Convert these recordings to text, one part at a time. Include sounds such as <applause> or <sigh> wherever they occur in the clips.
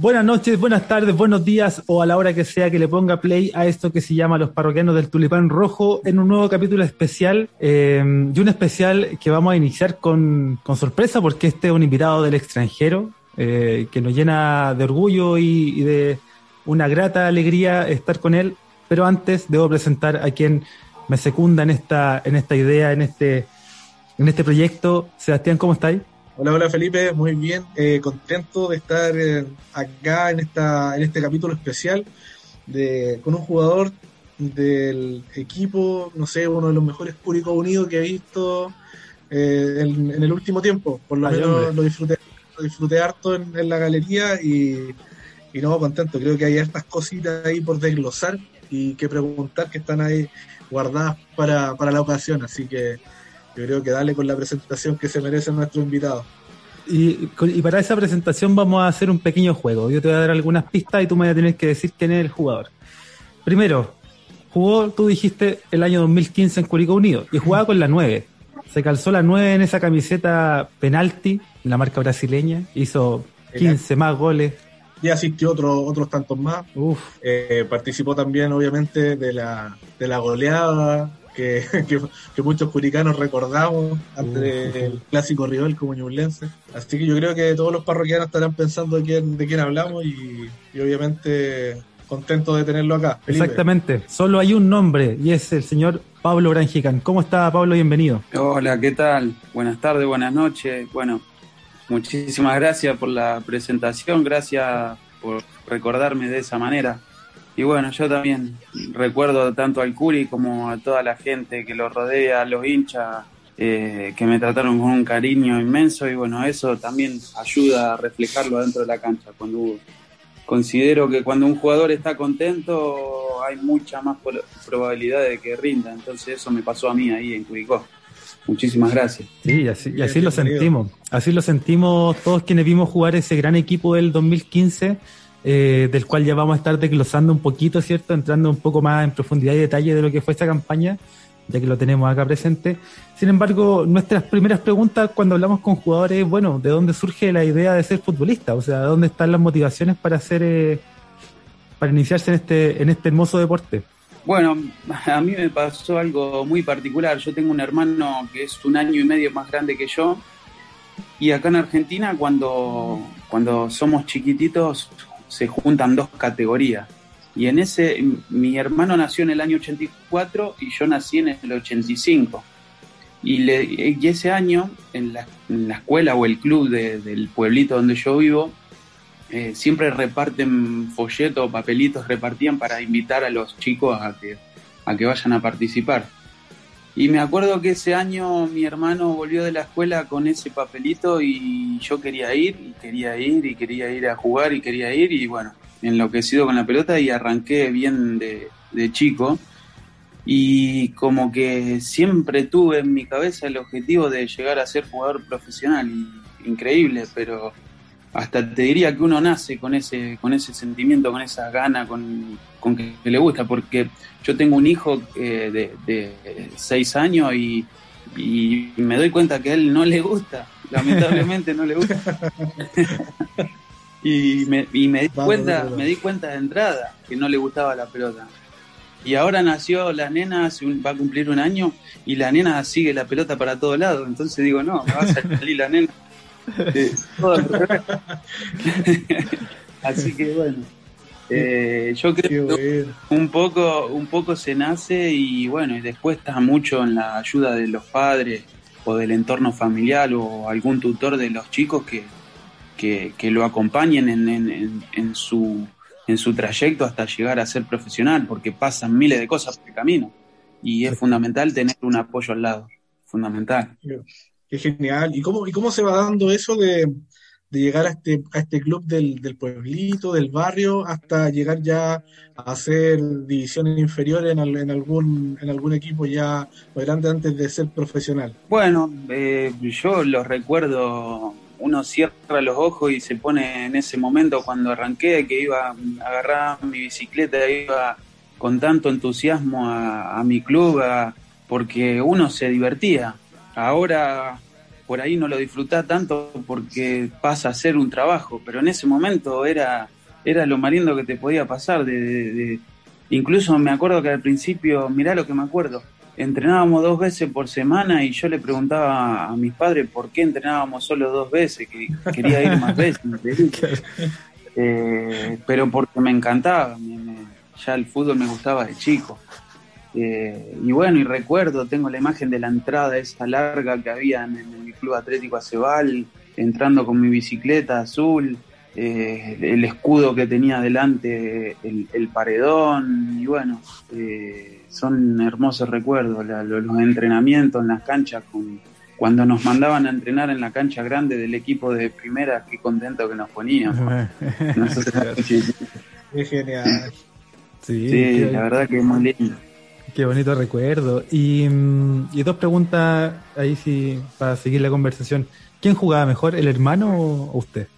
Buenas noches, buenas tardes, buenos días o a la hora que sea que le ponga play a esto que se llama Los Parroquianos del Tulipán Rojo en un nuevo capítulo especial eh, y un especial que vamos a iniciar con, con sorpresa porque este es un invitado del extranjero eh, que nos llena de orgullo y, y de una grata alegría estar con él, pero antes debo presentar a quien me secunda en esta, en esta idea, en este, en este proyecto. Sebastián, ¿cómo estáis? Hola, hola Felipe, muy bien, eh, contento de estar eh, acá en, esta, en este capítulo especial de, con un jugador del equipo, no sé, uno de los mejores Curicó Unidos que he visto eh, en, en, el último tiempo, por lo Ay, menos hombre. lo disfruté, lo disfruté harto en, en la galería y, y no, contento, creo que hay hartas cositas ahí por desglosar y que preguntar que están ahí guardadas para, para la ocasión, así que yo creo que dale con la presentación que se merece nuestro invitado. Y, y para esa presentación vamos a hacer un pequeño juego. Yo te voy a dar algunas pistas y tú me vas a tener que decir quién es el jugador. Primero, jugó, tú dijiste, el año 2015 en Curicó Unido y jugaba con la 9. Se calzó la 9 en esa camiseta penalti, la marca brasileña. Hizo 15 más goles. Y asistió otro, otros tantos más. Uf, Eh, participó también, obviamente, de la, de la goleada que, <laughs> que, que muchos curicanos recordamos ante el clásico rival como Ñublense. Así que yo creo que todos los parroquianos estarán pensando de quién, de quién hablamos y, y obviamente contento de tenerlo acá. Felipe. exactamente. Solo hay un nombre y es el señor Pablo Branjican. ¿Cómo está Pablo? Bienvenido. Hola, ¿qué tal? Buenas tardes, buenas noches. Bueno, muchísimas gracias por la presentación, gracias por recordarme de esa manera. Y bueno, yo también recuerdo tanto al Curi como a toda la gente que lo rodea, a los hinchas, eh, que me trataron con un cariño inmenso y bueno, eso también ayuda a reflejarlo dentro de la cancha. Cuando considero que cuando un jugador está contento hay mucha más pro- probabilidad de que rinda, entonces eso me pasó a mí ahí en Curicó. Muchísimas gracias. Sí, y así, y Bien, así lo sentimos. Así lo sentimos todos quienes vimos jugar ese gran equipo del 2015, eh, del cual ya vamos a estar desglosando un poquito, ¿cierto? Entrando un poco más en profundidad y detalle de lo que fue esta campaña, ya que lo tenemos acá presente. Sin embargo, nuestras primeras preguntas cuando hablamos con jugadores, bueno, ¿de dónde surge la idea de ser futbolista? O sea, ¿dónde están las motivaciones para hacer, eh, para iniciarse en este, en este hermoso deporte? Bueno, a mí me pasó algo muy particular. Yo tengo un hermano que es un año y medio más grande que yo. Y acá en Argentina, cuando, cuando somos chiquititos, se juntan dos categorías. Y en ese, mi hermano nació en el año 84 y yo nací en el 85. Y, ese año, en la, escuela o el club de- del pueblito donde yo vivo, eh, siempre reparten folletos, papelitos, repartían para invitar a los chicos a que, a que vayan a participar. Y me acuerdo que ese año mi hermano volvió de la escuela con ese papelito y yo quería ir, y quería ir, y quería ir a jugar, y quería ir, y bueno, enloquecido con la pelota y arranqué bien de, de chico. Y como que siempre tuve en mi cabeza el objetivo de llegar a ser jugador profesional, y increíble, pero hasta te diría que uno nace con ese, con ese sentimiento, con esa gana, con, con que, le gusta, porque yo tengo un hijo eh, de, de seis años y, y me doy cuenta que a él no le gusta, <laughs> lamentablemente no le gusta. <laughs> y me, y me di cuenta, me di cuenta de entrada que no le gustaba la pelota. Y ahora nació la nena, hace un- va a cumplir un año, y la nena sigue la pelota para todos lados. Entonces digo, no, me va a salir la nena. Eh. <laughs> Así que bueno, eh, yo creo que un poco, un poco se nace y bueno, y después está mucho en la ayuda de los padres o del entorno familiar o algún tutor de los chicos que, que, que lo acompañen en, en, en, en su, en su trayecto hasta llegar a ser profesional, porque pasan miles de cosas por el camino y es fundamental tener un apoyo al lado, fundamental. Qué genial. ¿Y cómo, y cómo se va dando eso de, de llegar a este, a este club del, del pueblito, del barrio, hasta llegar ya a hacer divisiones inferiores en, al- en algún, en algún equipo ya grande antes de ser profesional? Bueno, eh, yo lo recuerdo, uno cierra los ojos y se pone en ese momento cuando arranqué, que iba a agarrar mi bicicleta, iba con tanto entusiasmo a, a mi club, a- porque uno se divertía. Ahora, por ahí no lo disfrutás tanto porque pasa a ser un trabajo, pero en ese momento era, era lo más lindo que te podía pasar. De, incluso me acuerdo que al principio, mirá lo que me acuerdo, entrenábamos dos veces por semana y yo le preguntaba a mis padres por qué entrenábamos solo dos veces, que quería ir más veces. <laughs> Eh, pero porque me encantaba, ya el fútbol me gustaba de chico. Eh, y bueno, y recuerdo, tengo la imagen de la entrada esa larga que había en, el Club Atlético Acebal, entrando con mi bicicleta azul, eh, el escudo que tenía delante, el, paredón, y bueno, eh, son hermosos recuerdos, los, entrenamientos en las canchas, cuando nos mandaban a entrenar en la cancha grande del equipo de primera, qué contento que nos poníamos. <laughs> Qué genial. Sí, la verdad que es muy lindo. Qué bonito recuerdo. Y, mm, y, dos preguntas ahí sí, para seguir la conversación. ¿Quién jugaba mejor, el hermano o usted?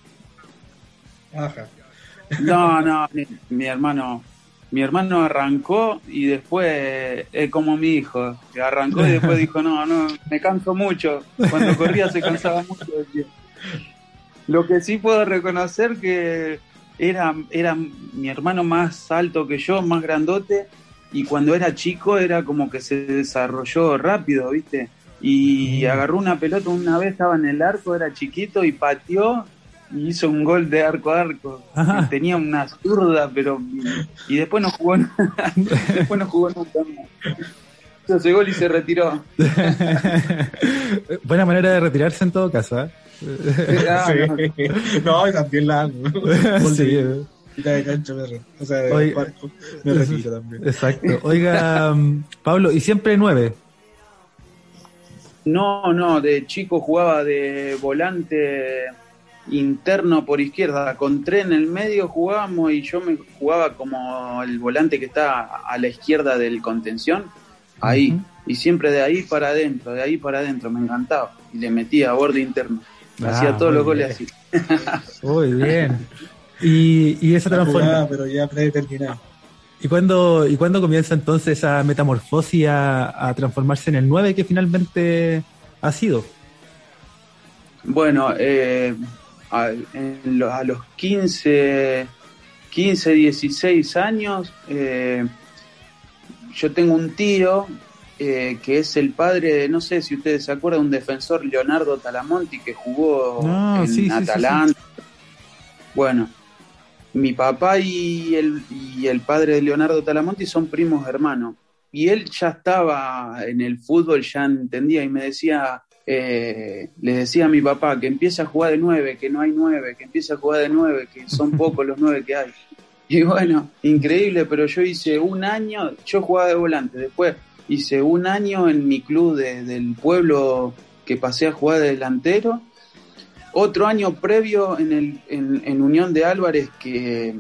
Ajá. No, no, mi, hermano, mi hermano arrancó y después es como mi hijo, arrancó y después dijo, no, no, me canso mucho. Cuando corría se cansaba mucho. Lo que sí puedo reconocer que era, era mi hermano más alto que yo, más grandote, y cuando era chico era como que se desarrolló rápido, ¿viste? Y agarró una pelota una vez, estaba en el arco, era chiquito y pateó y hizo un gol de arco a arco. Tenía una zurda, pero. Y después no jugó nada. <laughs> después no jugó nunca más. Hizo ese gol y se retiró. <laughs> Buena manera de retirarse en todo caso, ¿eh? Ah, <laughs> no, también la hago. Sí, de cancha O sea, me retiro también. Exacto. <laughs> Oiga, um, Pablo, ¿y siempre nueve? No, no, de chico jugaba de volante interno por izquierda, con tres en el medio jugábamos y yo me jugaba como el volante que está a la izquierda del contención, ahí, y siempre de ahí para adentro, de ahí para adentro, me encantaba, y le metía a borde interno, ah, hacía todos los goles así. Muy bien. <laughs> Y, y esa transformación. Pero ya predeterminado. ¿Y cuándo, ¿Y cuándo comienza entonces esa metamorfosis a, transformarse en el 9 que finalmente ha sido? Bueno, eh, a, los 15, 15 16 años, eh, yo tengo un tío eh, que es el padre de, no sé si ustedes se acuerdan, un defensor, Leonardo Talamonti, que jugó ah, en Atalanta. bueno, mi papá y el, y el padre de Leonardo Talamonti son primos hermanos. Y él ya estaba en el fútbol, ya entendía y me decía, eh, le decía a mi papá que empiece a jugar de nueve, que no hay nueve, que empiece a jugar de nueve, que son <laughs> pocos los nueve que hay. Y bueno, increíble, pero yo hice un año, yo jugaba de volante, después hice un año en mi club del pueblo que pasé a jugar de delantero otro año previo en, el, en, Unión de Álvarez que,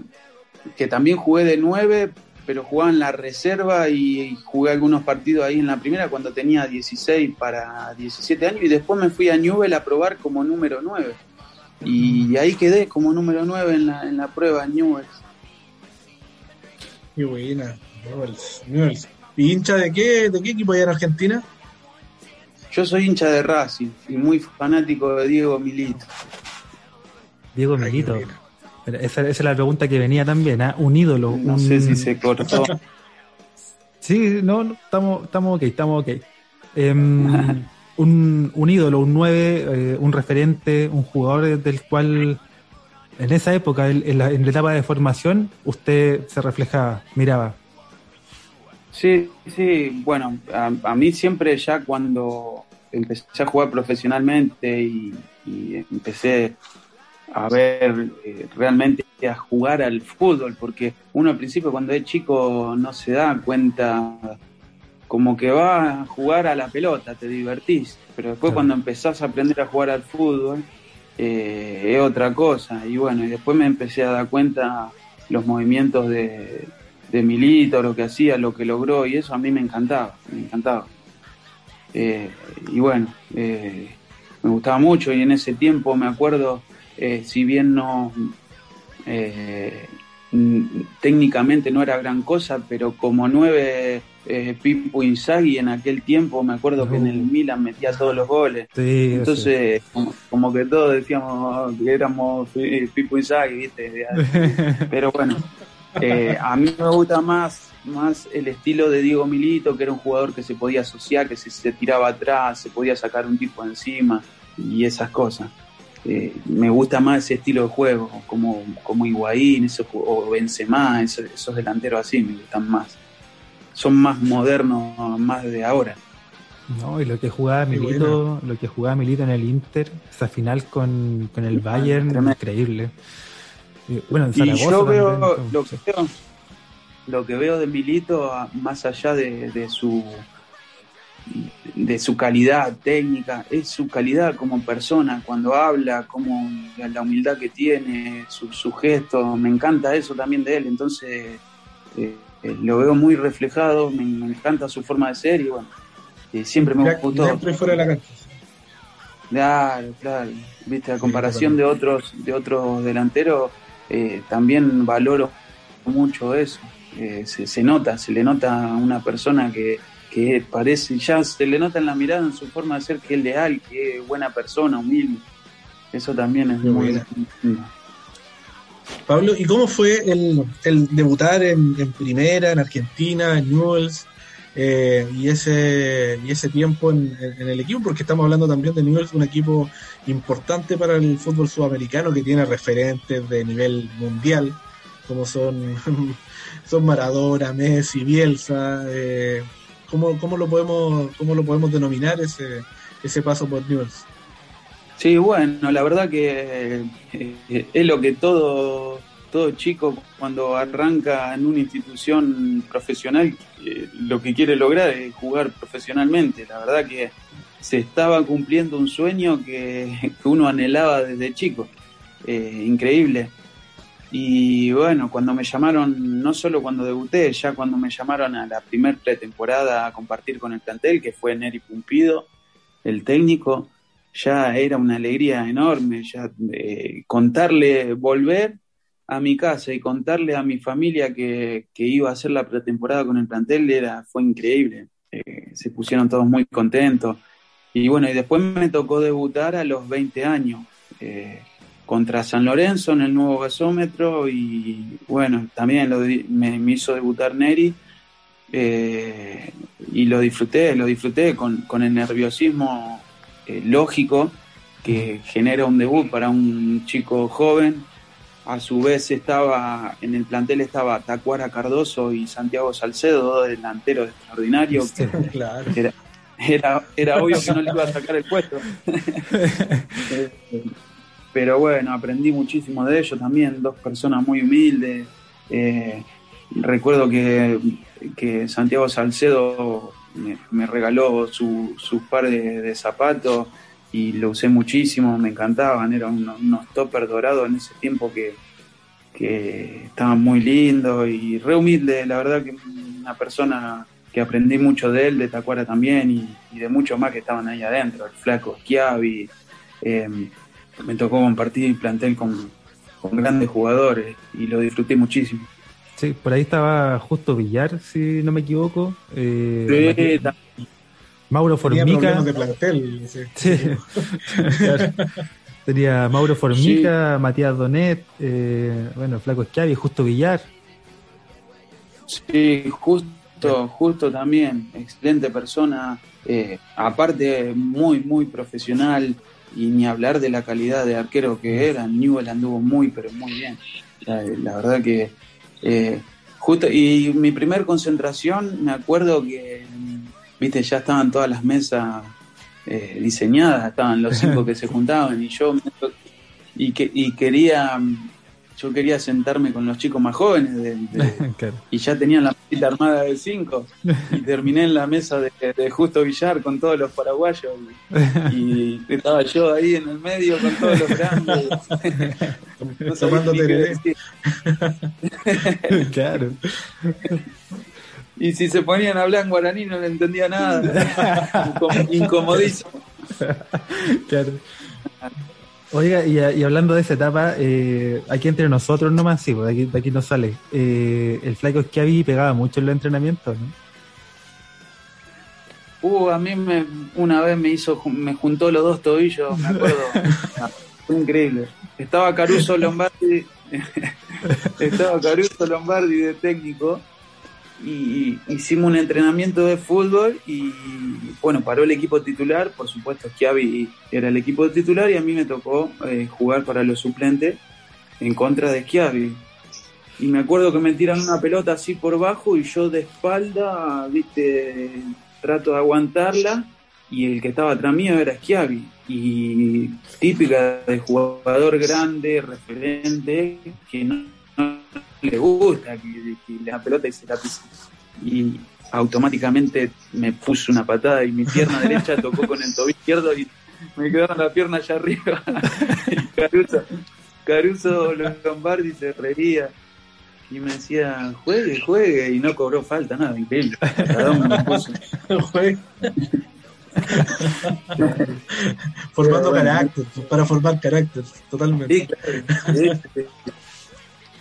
que, también jugué de nueve, pero jugaba en la reserva y jugué algunos partidos ahí en la primera cuando tenía 16 para 17 años y después me fui a Newell a probar como número 9. Y ahí quedé como número 9 en la, en la prueba Newell. Qué buena, Newell's. ¿Y hincha de qué, de qué equipo hay en Argentina? Yo soy hincha de Racing y muy fanático de Diego Milito. Diego Milito. Esa, es la pregunta que venía también, ¿eh? Un ídolo. No sé si se cortó. <laughs> sí, no, estamos, estamos ok, estamos ok. Em, <laughs> un, un, ídolo, un nueve, eh, un referente, un jugador del cual en esa época, en la, en la etapa de formación, usted se reflejaba, miraba. Sí, sí, bueno, a, mí siempre ya cuando empecé a jugar profesionalmente y, empecé a ver eh, realmente a jugar al fútbol, porque uno al principio cuando es chico no se da cuenta como que va a jugar a la pelota, te divertís, pero después cuando empezás a aprender a jugar al fútbol eh, es otra cosa, y bueno, y después me empecé a dar cuenta los movimientos de, de Milito, lo que hacía, lo que logró, y eso a mí me encantaba, me encantaba. Eh, y bueno, eh, me gustaba mucho y en ese tiempo me acuerdo, eh, si bien no, mm, técnicamente no era gran cosa, pero como nueve eh, Pipo Inzaghi en aquel tiempo, me acuerdo que en el Milan metía todos los goles. Entonces, como, que todos decíamos que éramos eh, Pipo Inzaghi, ¿viste? <laughs> Pero bueno, eh, a mí me gusta más, más el estilo de Diego Milito, que era un jugador que se podía asociar, que se, se tiraba atrás, se podía sacar un tipo encima y esas cosas. Eh, me gusta más ese estilo de juego, como, como Higuaín o Benzema, esos, esos delanteros así me gustan más. Son más modernos, más de ahora. No, y lo que jugaba Milito, lo que jugaba Milito en el Inter, esa final con, el Bayern, increíble. Bueno, en Zaragoza yo veo, lo, que veo, lo que veo de Milito, más allá de su de su calidad técnica, es su calidad como persona, cuando habla, como la humildad que tiene, su, su gesto, me encanta eso también de él, entonces eh, eh, lo veo muy reflejado, me, encanta su forma de ser y bueno, eh, siempre me gustó. Siempre fuera de la cancha. Claro, claro, viste, a comparación de otros, de otros delanteros, también valoro mucho eso, se, se nota, se le nota a una persona que que parece, ya se le nota en la mirada, en su forma de ser, que es leal, que es buena persona, humilde. Eso también es muy bueno. Pablo, ¿y cómo fue el, debutar en, primera, en Argentina, en Newells, eh, y, ese, y ese tiempo en, el equipo? Porque estamos hablando también de Newells, un equipo importante para el fútbol sudamericano que tiene referentes de nivel mundial, como son, <laughs> son Maradona, Messi, Bielsa. Eh, ¿Cómo, lo, podemos, cómo lo podemos denominar ese, ese paso por Newell's? Sí, bueno, la verdad que eh, es lo que todo, todo chico cuando arranca en una institución profesional eh, lo que quiere lograr es jugar profesionalmente. La verdad que se estaba cumpliendo un sueño <laughs> que, uno anhelaba desde chico. Eh, increíble. Y bueno, cuando me llamaron, no solo cuando debuté, ya cuando me llamaron a la primer pretemporada a compartir con el plantel, que fue Neri Pumpido, el técnico, ya era una alegría enorme, ya eh, contarle, volver a mi casa y contarle a mi familia que, iba a hacer la pretemporada con el plantel era, fue increíble. Eh, se pusieron todos muy contentos. Y bueno, y después me tocó debutar a los 20 años. Eh, contra San Lorenzo en el nuevo gasómetro y bueno, también lo, me, hizo debutar Neri eh, y lo disfruté, lo disfruté con, el nerviosismo lógico que genera un debut para un chico joven. A su vez estaba en el plantel estaba Tacuara Cardoso y Santiago Salcedo, dos delanteros extraordinarios. Era, era, obvio que no le iba a sacar el puesto. <laughs> Pero bueno, aprendí muchísimo de ellos también, dos personas muy humildes. Eh, recuerdo que, Santiago Salcedo me, regaló su, sus par de, zapatos y lo usé muchísimo, me encantaban, eran unos, unos toppers dorados en ese tiempo que, que estaban muy lindos y re humilde, la verdad que una persona que aprendí mucho de él, de Tacuara también y, de muchos más que estaban ahí adentro, el flaco Schiavi, eh, me tocó compartir plantel con, con grandes jugadores y lo disfruté muchísimo. Sí, por ahí estaba justo Villar, si no me equivoco. Eh, Mauro Formica. De plantel, sí. <laughs> Tenía Mauro Formica, Matías Donet, eh, bueno, Flaco Schiavi, Justo Villar. Sí, justo, justo también, excelente persona, eh, aparte muy, muy profesional, y ni hablar de la calidad de arquero que era, Newell anduvo muy, pero muy bien. La, verdad que eh, justo, y mi primer concentración, me acuerdo que, viste, ya estaban todas las mesas eh, diseñadas, estaban los <laughs> cinco que se juntaban y yo, y, que, y quería yo quería sentarme con los chicos más jóvenes <laughs> y ya tenían la mesita armada de cinco y <laughs> terminé en la mesa de, Justo Villar con todos los paraguayos y, estaba yo ahí en el medio con todos los grandes. No claro y si se ponían a hablar en guaraní no le entendía nada <laughs> incomodísimo claro Oiga, y, hablando de esa etapa, eh, aquí entre nosotros nomás, sí, pues de aquí, de aquí no sale. Eh, el flaco Schiavi pegaba mucho en los entrenamientos, ¿no? Uh, a mí me, una vez me hizo, me juntó los dos tobillos, me acuerdo. <laughs> Fue increíble. Estaba Caruso Lombardi, <laughs> estaba Caruso Lombardi de técnico y hicimos un entrenamiento de fútbol y bueno, paró el equipo titular, por supuesto Schiavi era el equipo titular y a mí me tocó eh, jugar para los suplentes en contra de Schiavi. Y me acuerdo que me tiran una pelota así por bajo y yo de espalda, viste, trato de aguantarla y el que estaba atrás mío era Schiavi. Y típica de jugador grande, referente, que no le gusta que, la pelota y se la pisa. Y automáticamente me puso una patada y mi pierna <laughs> derecha tocó con el tobillo izquierdo y me quedaron la pierna allá arriba. <laughs> Caruso, Caruso Lombardi se reía y me decía, juegue, juegue, y no cobró falta, nada, increíble. <laughs> Formando carácter, para formar carácter, totalmente.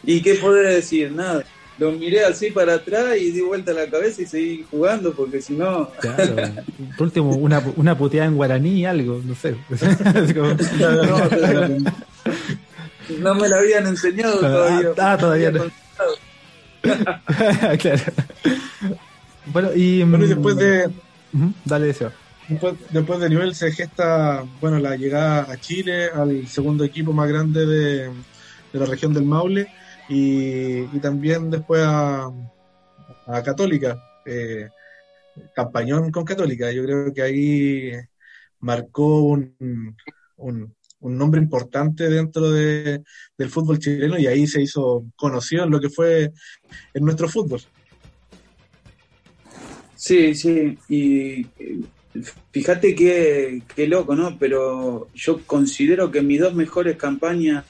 ¿Y qué podré decir? Nada. Lo miré así para atrás y di vuelta la cabeza y seguí jugando porque si no. Claro. <laughs> Por último, una, una puteada en guaraní, algo, no sé. <laughs> no, me la habían enseñado ah, todavía. Ah, todavía no. <laughs> claro. Bueno, y. Bueno, y después de. Dale, deseo. Después, después de nivel se gesta, bueno, la llegada a Chile, al segundo equipo más grande de, de la región del Maule y, también después a, Católica, eh, campañón con Católica. Yo creo que ahí marcó un, un, nombre importante dentro de, del fútbol chileno y ahí se hizo conocido en lo que fue en nuestro fútbol. Sí, sí, y Fíjate qué, loco, ¿no? Pero yo considero que mis dos mejores campañas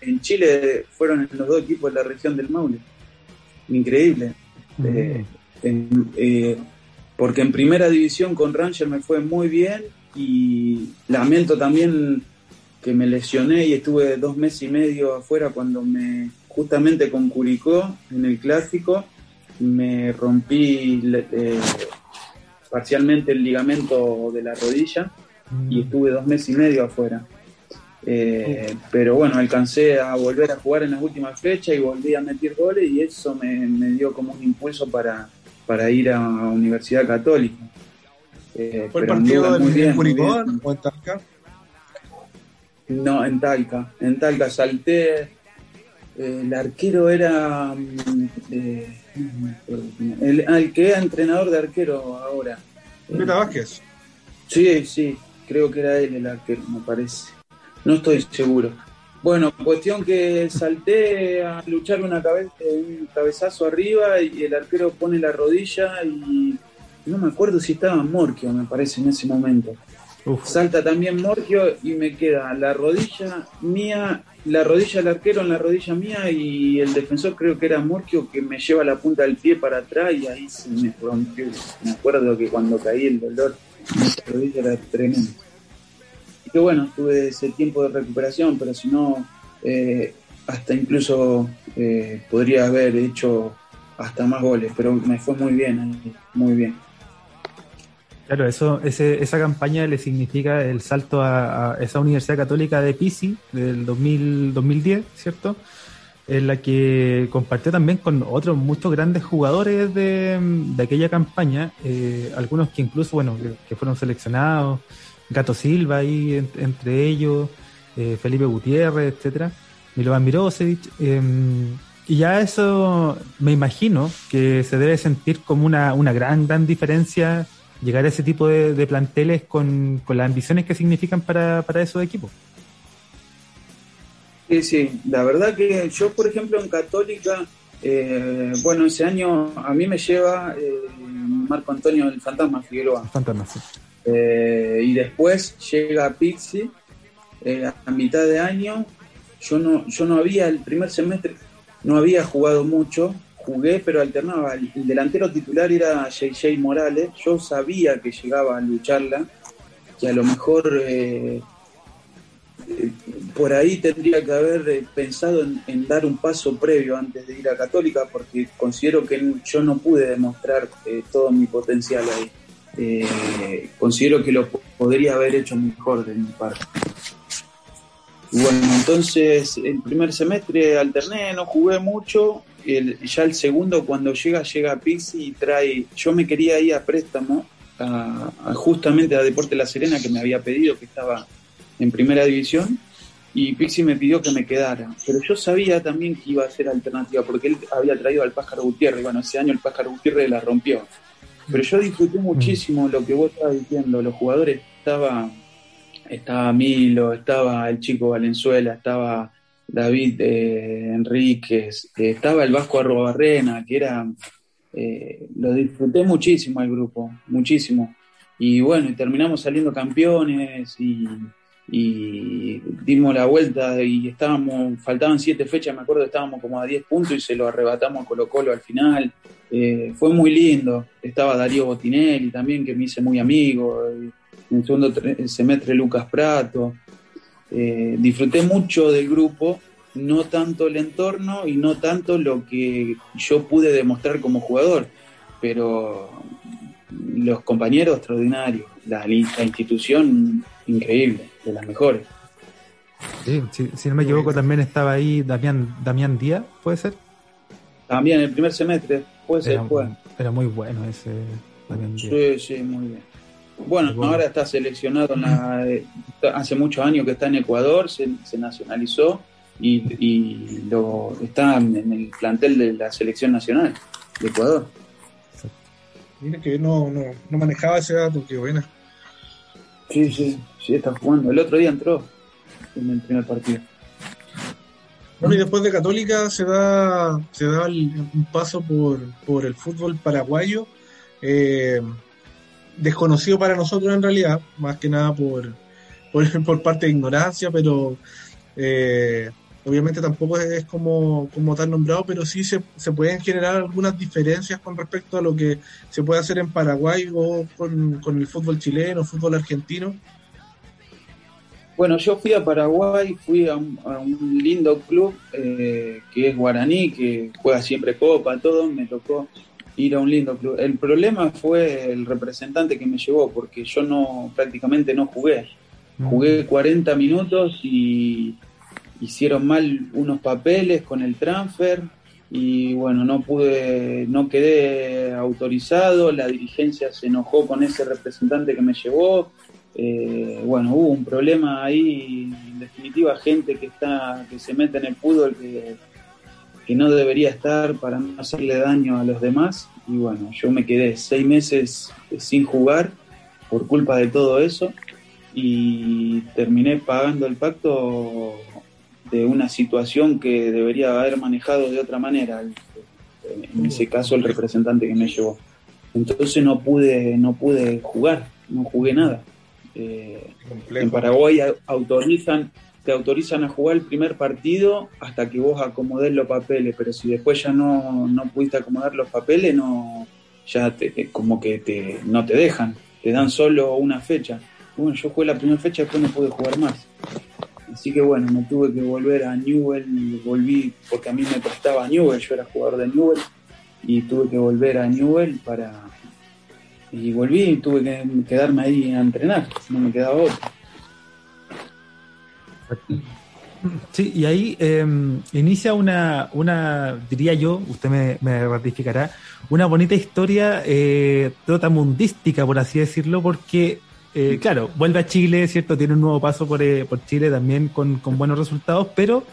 en Chile fueron en los dos equipos de la región del Maule. Increíble. Eh, eh, porque en primera división con Ranger me fue muy bien y lamento también que me lesioné y estuve dos meses y medio afuera cuando me justamente con Curicó en el clásico me rompí eh, parcialmente el ligamento de la rodilla y mm. estuve dos meses y medio afuera. Eh, pero bueno, alcancé a volver a jugar en las últimas fechas y volví a meter goles y eso me, dio como un impulso para, para ir a Universidad Católica. Eh, ¿Fue el partido en, bien, o en Talca? No, en Talca. En Talca salté. Eh, el arquero era. Mm, el, el, que era entrenador de arquero ahora. ¿Meta Vázquez? Sí, sí, creo que era él el arquero, me parece. No estoy seguro. Bueno, cuestión que salté a luchar una cabeza, un cabezazo arriba y el arquero pone la rodilla y no me acuerdo si estaba Morquio, me parece, en ese momento. Salta también Morgio y me queda la rodilla mía, la rodilla del arquero en la rodilla mía y el defensor creo que era Morgio que me lleva la punta del pie para atrás y ahí se me rompió. Me acuerdo que cuando caí el dolor mi rodilla era tremendo. Y que bueno, tuve ese tiempo de recuperación, pero si no, eh, hasta incluso eh, podría haber hecho hasta más goles, pero me fue muy bien, muy bien. Claro, eso, ese, esa campaña le significa el salto a, esa Universidad Católica de Pisi del 2000, 2010, ¿cierto? En la que compartió también con otros muchos grandes jugadores de, aquella campaña, eh, algunos que incluso, bueno, que, fueron seleccionados, Gato Silva ahí entre ellos, eh, Felipe Gutiérrez, etcétera, Milovan Mirosevic. Em, y ya eso me imagino que se debe sentir como una, una gran, gran diferencia llegar a ese tipo de, planteles con, las ambiciones que significan para, esos equipos. Sí, sí, la verdad que yo, por ejemplo, en Católica, eh, bueno, ese año a mí me lleva eh, Marco Antonio el Fantasma Figueroa. fantasma, sí. Eh, y después llega Pixi a mitad de año. Yo no, yo no había, el primer semestre, no había jugado mucho, jugué, pero alternaba. El, delantero titular era JJ Morales. Yo sabía que llegaba a lucharla, que a lo mejor eh, por ahí tendría que haber eh, pensado en, dar un paso previo antes de ir a Católica, porque considero que yo no pude demostrar eh, todo mi potencial ahí. considero que lo podría haber hecho mejor de mi parte. Bueno, entonces el primer semestre alterné, no jugué mucho. El, ya el segundo, cuando llega, llega Pixi y trae. Yo me quería ir a préstamo justamente a Deporte La Serena, que me había pedido, que estaba en primera división, y Pixi me pidió que me quedara. Pero yo sabía también que iba a ser alternativa, porque él había traído al Pájaro Gutiérrez, bueno, ese año el Pájaro Gutiérrez la rompió. Pero yo disfruté muchísimo lo que vos estabas diciendo, los jugadores, estaba, estaba Milo, estaba el chico Valenzuela, estaba David eh, Enríquez, estaba el Vasco Arrobarrena, que era, eh, lo disfruté muchísimo al grupo, muchísimo. Y bueno, terminamos saliendo campeones y dimos la vuelta y estábamos, faltaban siete fechas, me acuerdo, estábamos como a 10 puntos y se lo arrebatamos a Colo Colo al final. Eh, fue muy lindo. Estaba Darío Botinelli también, que me hice muy amigo. En el segundo semestre Lucas Prato. Eh, disfruté mucho del grupo, no tanto el entorno y no tanto lo que yo pude demostrar como jugador, pero los compañeros extraordinarios, la, la institución increíble de las mejores. Sí, si, no me equivoco, también estaba ahí Damián, Damián Díaz, ¿puede ser? También el primer semestre, puede ser. Era muy bueno ese Damián Díaz. Sí, sí, muy bien. Bueno, ahora está seleccionado hace muchos años que está en Ecuador, se, nacionalizó y, lo está en el plantel de la selección nacional de Ecuador. Mira que no, no, no manejaba ese dato, qué buena. Sí, sí, sí, está jugando. El otro día entró en el primer partido. Bueno, y después de Católica se da, se da un paso por, el fútbol paraguayo, eh, desconocido para nosotros en realidad, más que nada por, por, <laughs> parte de ignorancia, pero eh, obviamente tampoco es como, como tan nombrado, pero sí se, se, pueden generar algunas diferencias con respecto a lo que se puede hacer en Paraguay o con, el fútbol chileno, fútbol argentino. Bueno, yo fui a Paraguay, fui a un, lindo club eh, que es Guaraní, que juega siempre Copa, todo, me tocó ir a un lindo club. El problema fue el representante que me llevó, porque yo no prácticamente no jugué. Jugué 40 minutos y hicieron mal unos papeles con el transfer y bueno, no pude, no quedé autorizado, la dirigencia se enojó con ese representante que me llevó, eh, bueno, hubo un problema ahí, en definitiva gente que está, que se mete en el fútbol que, que no debería estar para no hacerle daño a los demás y bueno, yo me quedé seis meses sin jugar por culpa de todo eso y terminé pagando el pacto de una situación que debería haber manejado de otra manera, en ese caso el representante que me llevó. Entonces no pude, no pude jugar, no jugué nada. Eh, en Paraguay autorizan, te autorizan a jugar el primer partido hasta que vos acomodes los papeles, pero si después ya no, no pudiste acomodar los papeles, no, ya te, como que te, no te dejan, te dan solo una fecha. Bueno, yo jugué la primera fecha, después no pude jugar más. Así que bueno, me tuve que volver a Newell, volví porque a mí me prestaba Newell, yo era jugador de Newell y tuve que volver a Newell para... Y volví y tuve que quedarme ahí a entrenar, no me quedaba otro. Sí, y ahí em, inicia una, una, diría yo, usted me, ratificará, una bonita historia eh, trotamundística, por así decirlo, porque eh, claro, vuelve a Chile, ¿cierto? Tiene un nuevo paso por, eh, Chile también con, buenos resultados, pero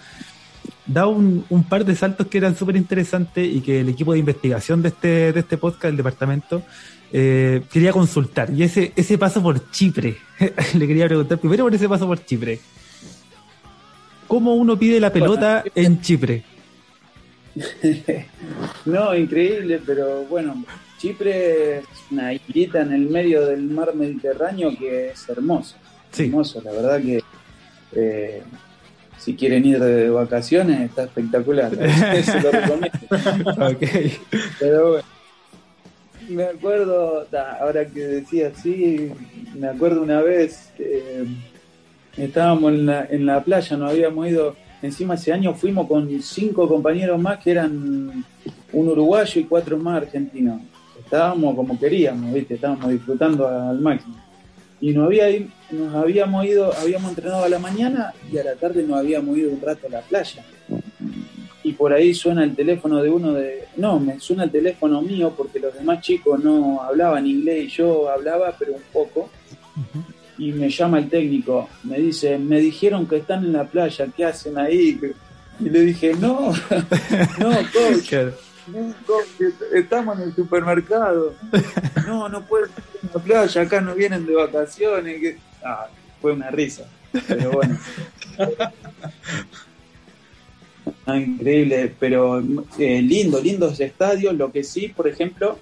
da un, par de saltos que eran súper interesantes y que el equipo de investigación de este, de este podcast, el departamento, eh, quería consultar. Y ese, ese paso por Chipre, <laughs> le quería preguntar primero por ese paso por Chipre. ¿Cómo uno pide la pelota en Chipre? <laughs> no, increíble, pero bueno, Chipre es una islita en el medio del mar Mediterráneo que es hermoso. Hermoso, la verdad que eh, si quieren ir de vacaciones está espectacular. <laughs> <laughs> Eso lo recomiendo. okay. Pero bueno, me acuerdo, ahora que decía así, me acuerdo una vez, estábamos en la, en la playa, nos habíamos ido, encima ese año fuimos con cinco compañeros más que eran un uruguayo y cuatro más argentinos. Estábamos como queríamos, ¿viste? Estábamos disfrutando al máximo. Y nos, había, nos habíamos ido, habíamos entrenado a la mañana y a la tarde nos habíamos ido un rato a la playa. Y por ahí suena el teléfono de uno de... No, me suena el teléfono mío porque los demás chicos no hablaban inglés y yo hablaba, pero un poco. Y me llama el técnico, me dice, me dijeron que están en la playa, ¿qué hacen ahí? Y le dije, no, <laughs> no, coach. Estamos en el supermercado. No, no pueden estar en la playa, acá no vienen de vacaciones. Ah, fue una risa. Pero bueno. <laughs> Ah, increíble, pero eh, lindo, lindos estadios. Lo que sí, por ejemplo,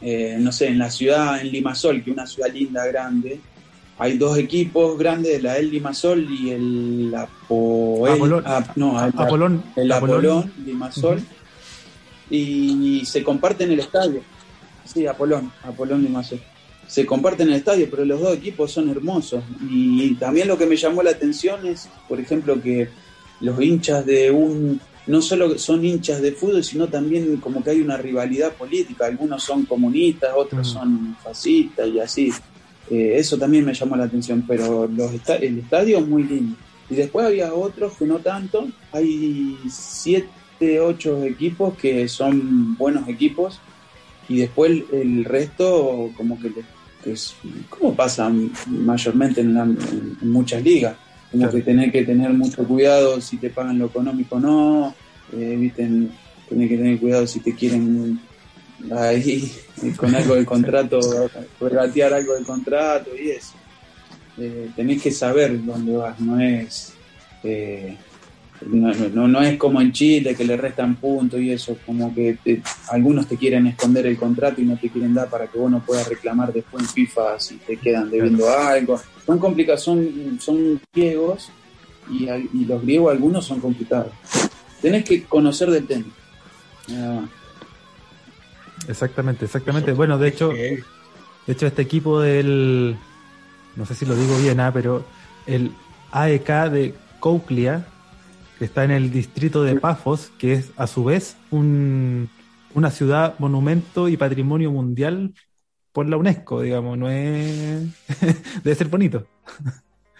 eh, no sé, en la ciudad, en Limasol, que es una ciudad linda, grande, hay dos equipos grandes, la El Limasol y el Apolón. Ah, no, el Apolón, el Apolón, Limasol y se comparten el estadio. Sí, Apolón, Apolón Mazo. Se comparten el estadio, pero los dos equipos son hermosos. Y también lo que me llamó la atención es, por ejemplo, que los hinchas de un. No solo son hinchas de fútbol, sino también como que hay una rivalidad política. Algunos son comunistas, otros mm. son fascistas y así. Eh, eso también me llamó la atención, pero los el estadio es muy lindo. Y después había otros que no tanto. Hay siete ocho equipos que son buenos equipos y después el, resto como que, es como pasa mayormente en, muchas ligas como que tener que tener mucho cuidado si te pagan lo económico o no eh, tener que tener cuidado si te quieren ahí con algo del contrato regatear algo del contrato y eso eh, tenés que saber dónde vas no es eh, no, no, es como en Chile que le restan puntos y eso, como que algunos te quieren esconder el contrato y no te quieren dar para que vos no puedas reclamar después en FIFA si te quedan debiendo algo. Son complicados, son, son griegos y, los griegos algunos son complicados. Tenés que conocer del tema. Exactamente, exactamente. Bueno, de hecho, de hecho este equipo del, no sé si lo digo bien, ah, pero el AEK de Couklia está en el distrito de Pafos, que es a su vez un, una ciudad monumento y patrimonio mundial por la UNESCO, digamos, no es... <laughs> debe ser bonito.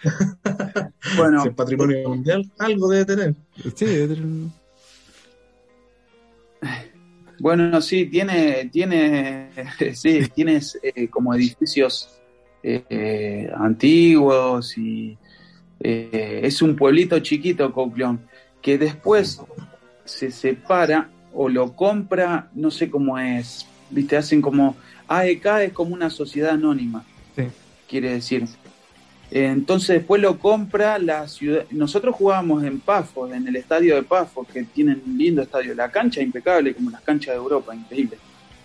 <laughs> bueno, el patrimonio mundial algo debe tener. Sí, debe tener... Bueno, sí, tiene, tiene, <laughs> sí, tienes eh, como edificios eh, antiguos y eh, es un pueblito chiquito, Cocleón que después se separa o lo compra, no sé cómo es, viste, hacen como, AEK es como una sociedad anónima, quiere decir. Entonces después lo compra la ciudad. Nosotros jugábamos en Pafos, en el estadio de Pafos, que tienen un lindo estadio. La cancha impecable, como las canchas de Europa, increíble.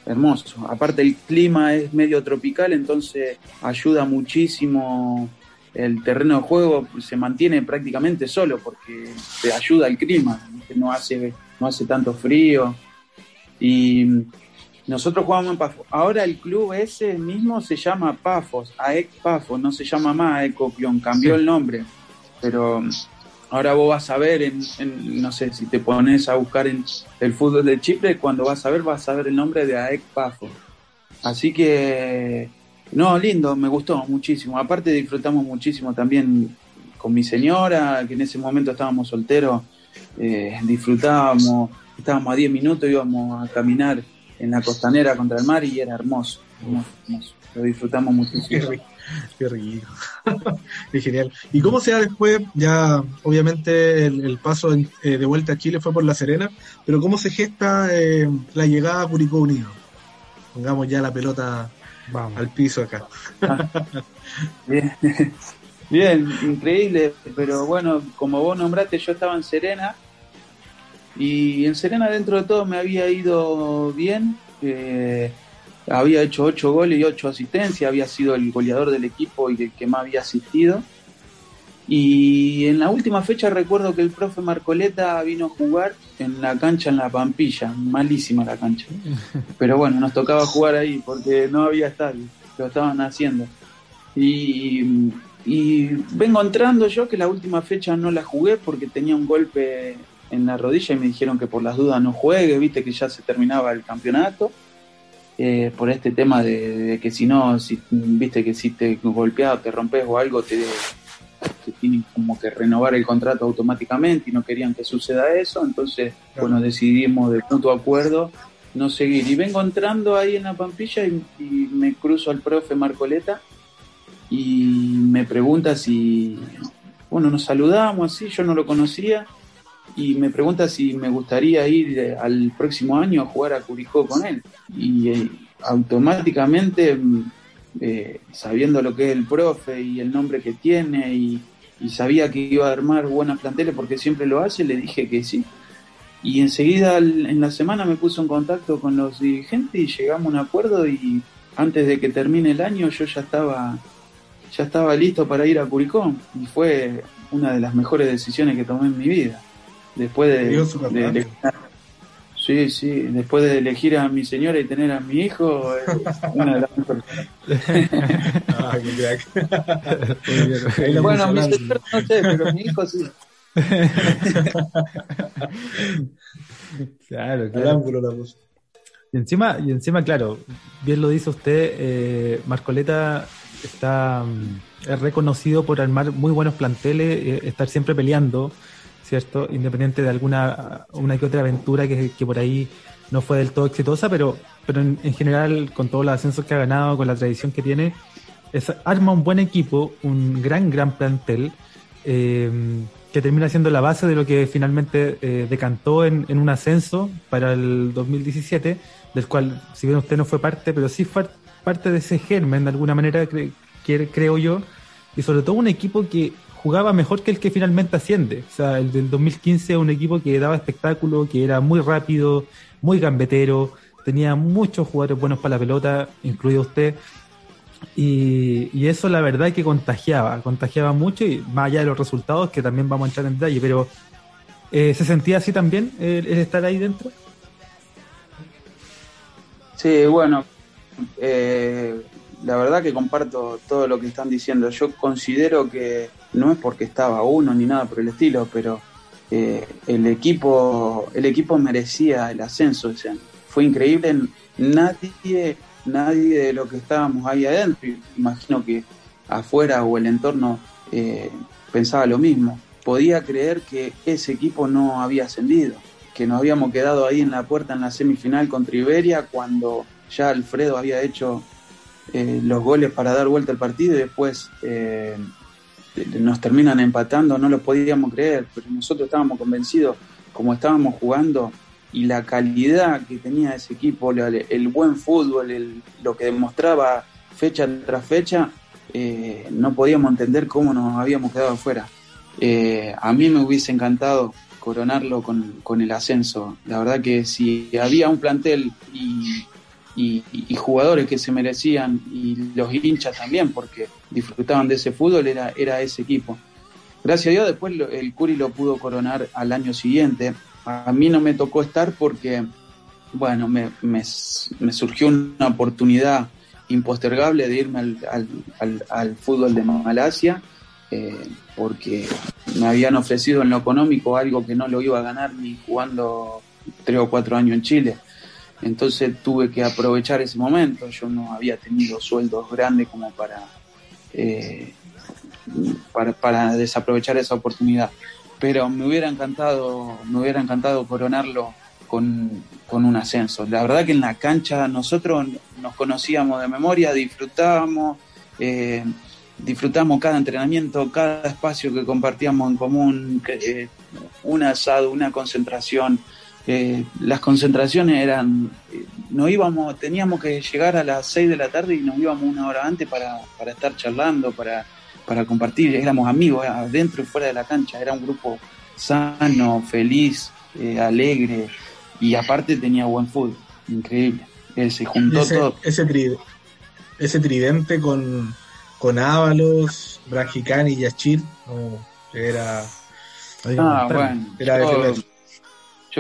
Hermoso. Aparte el clima es medio tropical, entonces ayuda muchísimo el terreno de juego se mantiene prácticamente solo porque te ayuda el clima, no hace, no hace tanto frío. Y nosotros jugamos en Pafos. Ahora el club ese mismo se llama Pafos, AEC Pafos, no se llama más AEC cambió el nombre. Pero ahora vos vas a ver, en, no sé, si te pones a buscar en el fútbol de Chipre, cuando vas a ver, vas a ver el nombre de AEC Pafos. Así que no, lindo, me gustó muchísimo. Aparte disfrutamos muchísimo también con mi señora, que en ese momento estábamos solteros, eh, disfrutábamos, estábamos a 10 minutos, íbamos a caminar en la costanera contra el mar y era hermoso, Lo disfrutamos muchísimo. Qué rico. <laughs> Qué genial. ¿Y cómo sea después? Ya, obviamente, el, paso eh, de vuelta a Chile fue por La Serena, pero ¿cómo se gesta eh, la llegada a Curicó Unido? Pongamos ya la pelota Vamos. al piso acá. <laughs> <laughs> Bien. increíble, pero bueno, como vos nombraste, yo estaba en Serena y en Serena dentro de todo me había ido bien, eh, había hecho ocho goles y ocho asistencias, había sido el goleador del equipo y el que más había asistido. Y en la última fecha recuerdo que el profe Marcoleta vino a jugar en la cancha en la Pampilla, malísima la cancha. <laughs> Pero bueno, nos tocaba jugar ahí porque no había estadio, lo estaban haciendo. Y y vengo entrando yo, que la última fecha no la jugué porque tenía un golpe en la rodilla y me dijeron que por las dudas no juegue, viste que ya se terminaba el campeonato. Eh, por este tema de, que si no, si, viste que si te golpeas, te rompes o algo, te, te, tienen como que renovar el contrato automáticamente y no querían que suceda eso, entonces, bueno, decidimos de mutuo acuerdo no seguir. Y vengo entrando ahí en la Pampilla y, y me cruzo al profe Marcoleta y me pregunta si, bueno, nos saludamos así, yo no lo conocía, y me pregunta si me gustaría ir eh, al próximo año a jugar a Curicó con él. Y eh, automáticamente, mm, eh, sabiendo lo que es el profe y el nombre que tiene, y, y sabía que iba a armar buenas planteles porque siempre lo hace, le dije que sí. Y enseguida en la semana me puso en contacto con los dirigentes y llegamos a un acuerdo y antes de que termine el año yo ya estaba ya estaba listo para ir a Curicó y fue una de las mejores decisiones que tomé en mi vida. Después de, elegir, sí, sí, después de elegir a mi señora y tener a mi hijo, una de las mejores. ah, qué bueno, mi señora no sé, pero mi hijo sí. <laughs> claro, claro. Y encima, y encima, claro, bien lo dice usted, eh, Marcoleta está mm, es reconocido por armar muy buenos planteles, eh, estar siempre peleando, ¿cierto? Independiente de alguna una que otra aventura que, por ahí no fue del todo exitosa, pero, pero en, general, con todos los ascensos que ha ganado, con la tradición que tiene, es, arma un buen equipo, un gran, gran plantel, eh, que termina siendo la base de lo que finalmente eh, decantó en, en, un ascenso para el 2017, del cual, si bien usted no fue parte, pero sí fue parte de ese germen, de alguna manera, creo yo, y sobre todo un equipo que jugaba mejor que el que finalmente asciende. O sea, el del 2015 es un equipo que daba espectáculo, que era muy rápido, muy gambetero, tenía muchos jugadores buenos para la pelota, incluido usted. Y, eso la verdad que contagiaba, contagiaba mucho y más allá de los resultados que también vamos a entrar en detalle, pero eh, ¿se sentía así también el estar ahí dentro? Sí, bueno, eh, la verdad que comparto todo lo que están diciendo. Yo considero que no es porque estaba uno ni nada por el estilo, pero eh, el equipo el equipo merecía el ascenso. fue increíble. Nadie nadie de lo que estábamos ahí adentro, imagino que afuera o el entorno eh, pensaba lo mismo. Podía creer que ese equipo no había ascendido, que nos habíamos quedado ahí en la puerta en la semifinal contra Iberia cuando ya Alfredo había hecho eh, los goles para dar vuelta al partido y después eh, nos terminan empatando, no lo podíamos creer, pero nosotros estábamos convencidos, como estábamos jugando y la calidad que tenía ese equipo, el, buen fútbol, lo que demostraba fecha tras fecha, eh, no podíamos entender cómo nos habíamos quedado afuera. a mí me hubiese encantado coronarlo con, con, el ascenso. La verdad que si había un plantel y y, jugadores que se merecían y los hinchas también porque disfrutaban de ese fútbol era, era ese equipo. Gracias a Dios después el Curi lo pudo coronar al año siguiente. A mí no me tocó estar porque, bueno, me, me, surgió una oportunidad impostergable de irme al, al, al, fútbol de Malasia, eh, porque me habían ofrecido en lo económico algo que no lo iba a ganar ni jugando tres o cuatro años en Chile. Entonces tuve que aprovechar ese momento. Yo no había tenido sueldos grandes como para, eh, para, desaprovechar esa oportunidad. Pero me hubiera encantado, me hubiera encantado coronarlo con, un ascenso. La verdad que en la cancha nosotros nos conocíamos de memoria, disfrutábamos, eh, disfrutamos cada entrenamiento, cada espacio que compartíamos en común, eh, un asado, una concentración las concentraciones eran, no íbamos, teníamos que llegar a las 6 de la tarde y nos íbamos una hora antes para, para estar charlando, para, para compartir, éramos amigos adentro y fuera de la cancha, era un grupo sano, feliz, eh, alegre y aparte tenía buen fútbol, increíble, eh, se juntó todo. Ese, ese tridente con, con Ábalos, Brajicán y Yachir, era... Ah, bueno, era yo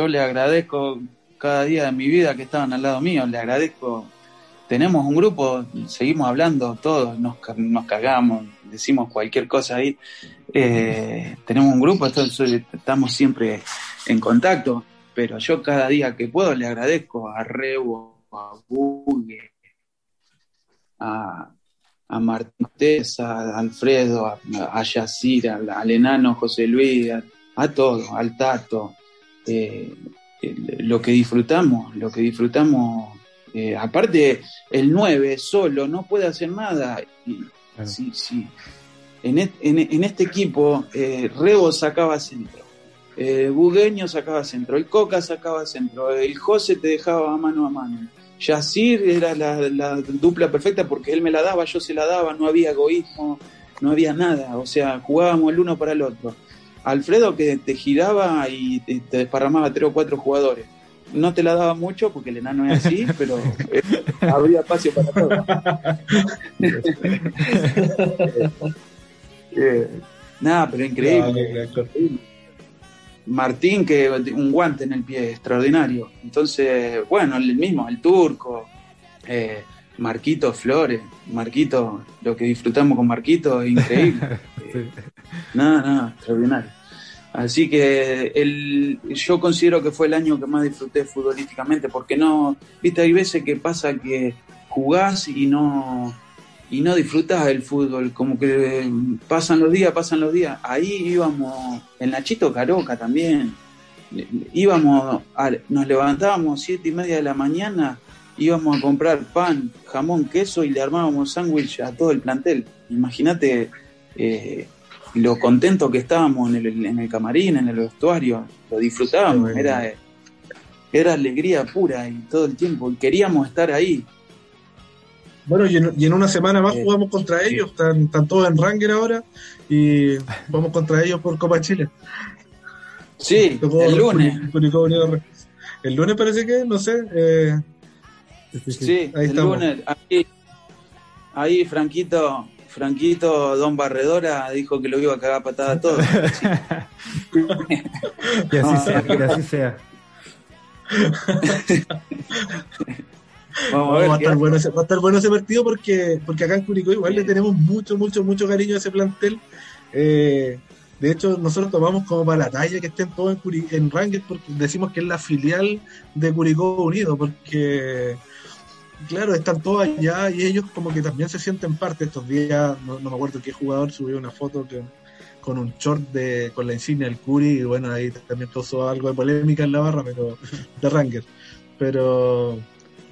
le agradezco cada día de mi vida que estaban al lado mío, le agradezco tenemos un grupo, seguimos hablando todos, nos, nos cagamos, decimos cualquier cosa ahí. Eh, tenemos un grupo, estamos siempre en contacto, pero yo cada día que puedo le agradezco a Rebo, a Bugue, a, a a Alfredo, a, a Yacir, al, enano José Luis, a, todos, al Tato. Eh, lo que disfrutamos, lo que disfrutamos eh, aparte, el 9 solo no puede hacer nada. Y, sí, sí. En, este equipo, eh, Rebo sacaba centro, eh, Bugueño sacaba centro, el Coca sacaba centro, el José te dejaba mano a mano. Yacir era la, dupla perfecta porque él me la daba, yo se la daba, no había egoísmo, no había nada, o sea, jugábamos el uno para el otro. Alfredo que te giraba y te, te desparramaba tres o cuatro jugadores no te la daba mucho porque el enano es así, <laughs> pero eh, habría espacio para todo. <laughs> Eh, nada, pero increíble. Martín, que un guante en el pie, extraordinario. Entonces, bueno, el mismo, el turco, eh, Marquito Flores, Marquito, lo que disfrutamos con Marquito es increíble. <laughs> Nada, nada, extraordinario. Así que el, yo considero que fue el año que más disfruté futbolísticamente, porque no, viste, hay veces que pasa que jugás y no, y no disfrutás del fútbol, como que pasan los días, pasan los días. Ahí íbamos, en Nachito Caroca también, íbamos, nos levantábamos siete y media de la mañana, íbamos a comprar pan, jamón, queso y le armábamos sándwich a todo el plantel. Imagínate eh, lo contento que estábamos en el, en el camarín, en el vestuario, lo disfrutábamos, era, era alegría pura y todo el tiempo, queríamos estar ahí. Bueno, y en, una semana más jugamos contra ellos, están, todos en Ranger ahora y vamos contra ellos por Copa Chile. Sí, el lunes. El lunes parece que, no sé. Eh, sí, ahí el lunes. Ahí, ahí, Franquito, Franquito Don Barredora dijo que lo iba a cagar patada a todos. <laughs> y así sea, que así sea. Vamos a, ver, va, a estar bueno ese, va a estar bueno ese partido porque, porque acá en Curicó igual le tenemos mucho, mucho, mucho cariño a ese plantel. Eh, de hecho, nosotros tomamos como para la talla que estén todos en, Curi en Rangers porque decimos que es la filial de Curicó Unido, porque claro, están todos allá y ellos como que también se sienten parte estos días. No, me acuerdo qué jugador subió una foto con un short de, con la insignia del Curi y bueno, ahí también causó algo de polémica en la barra, pero <laughs> de Ranger. Pero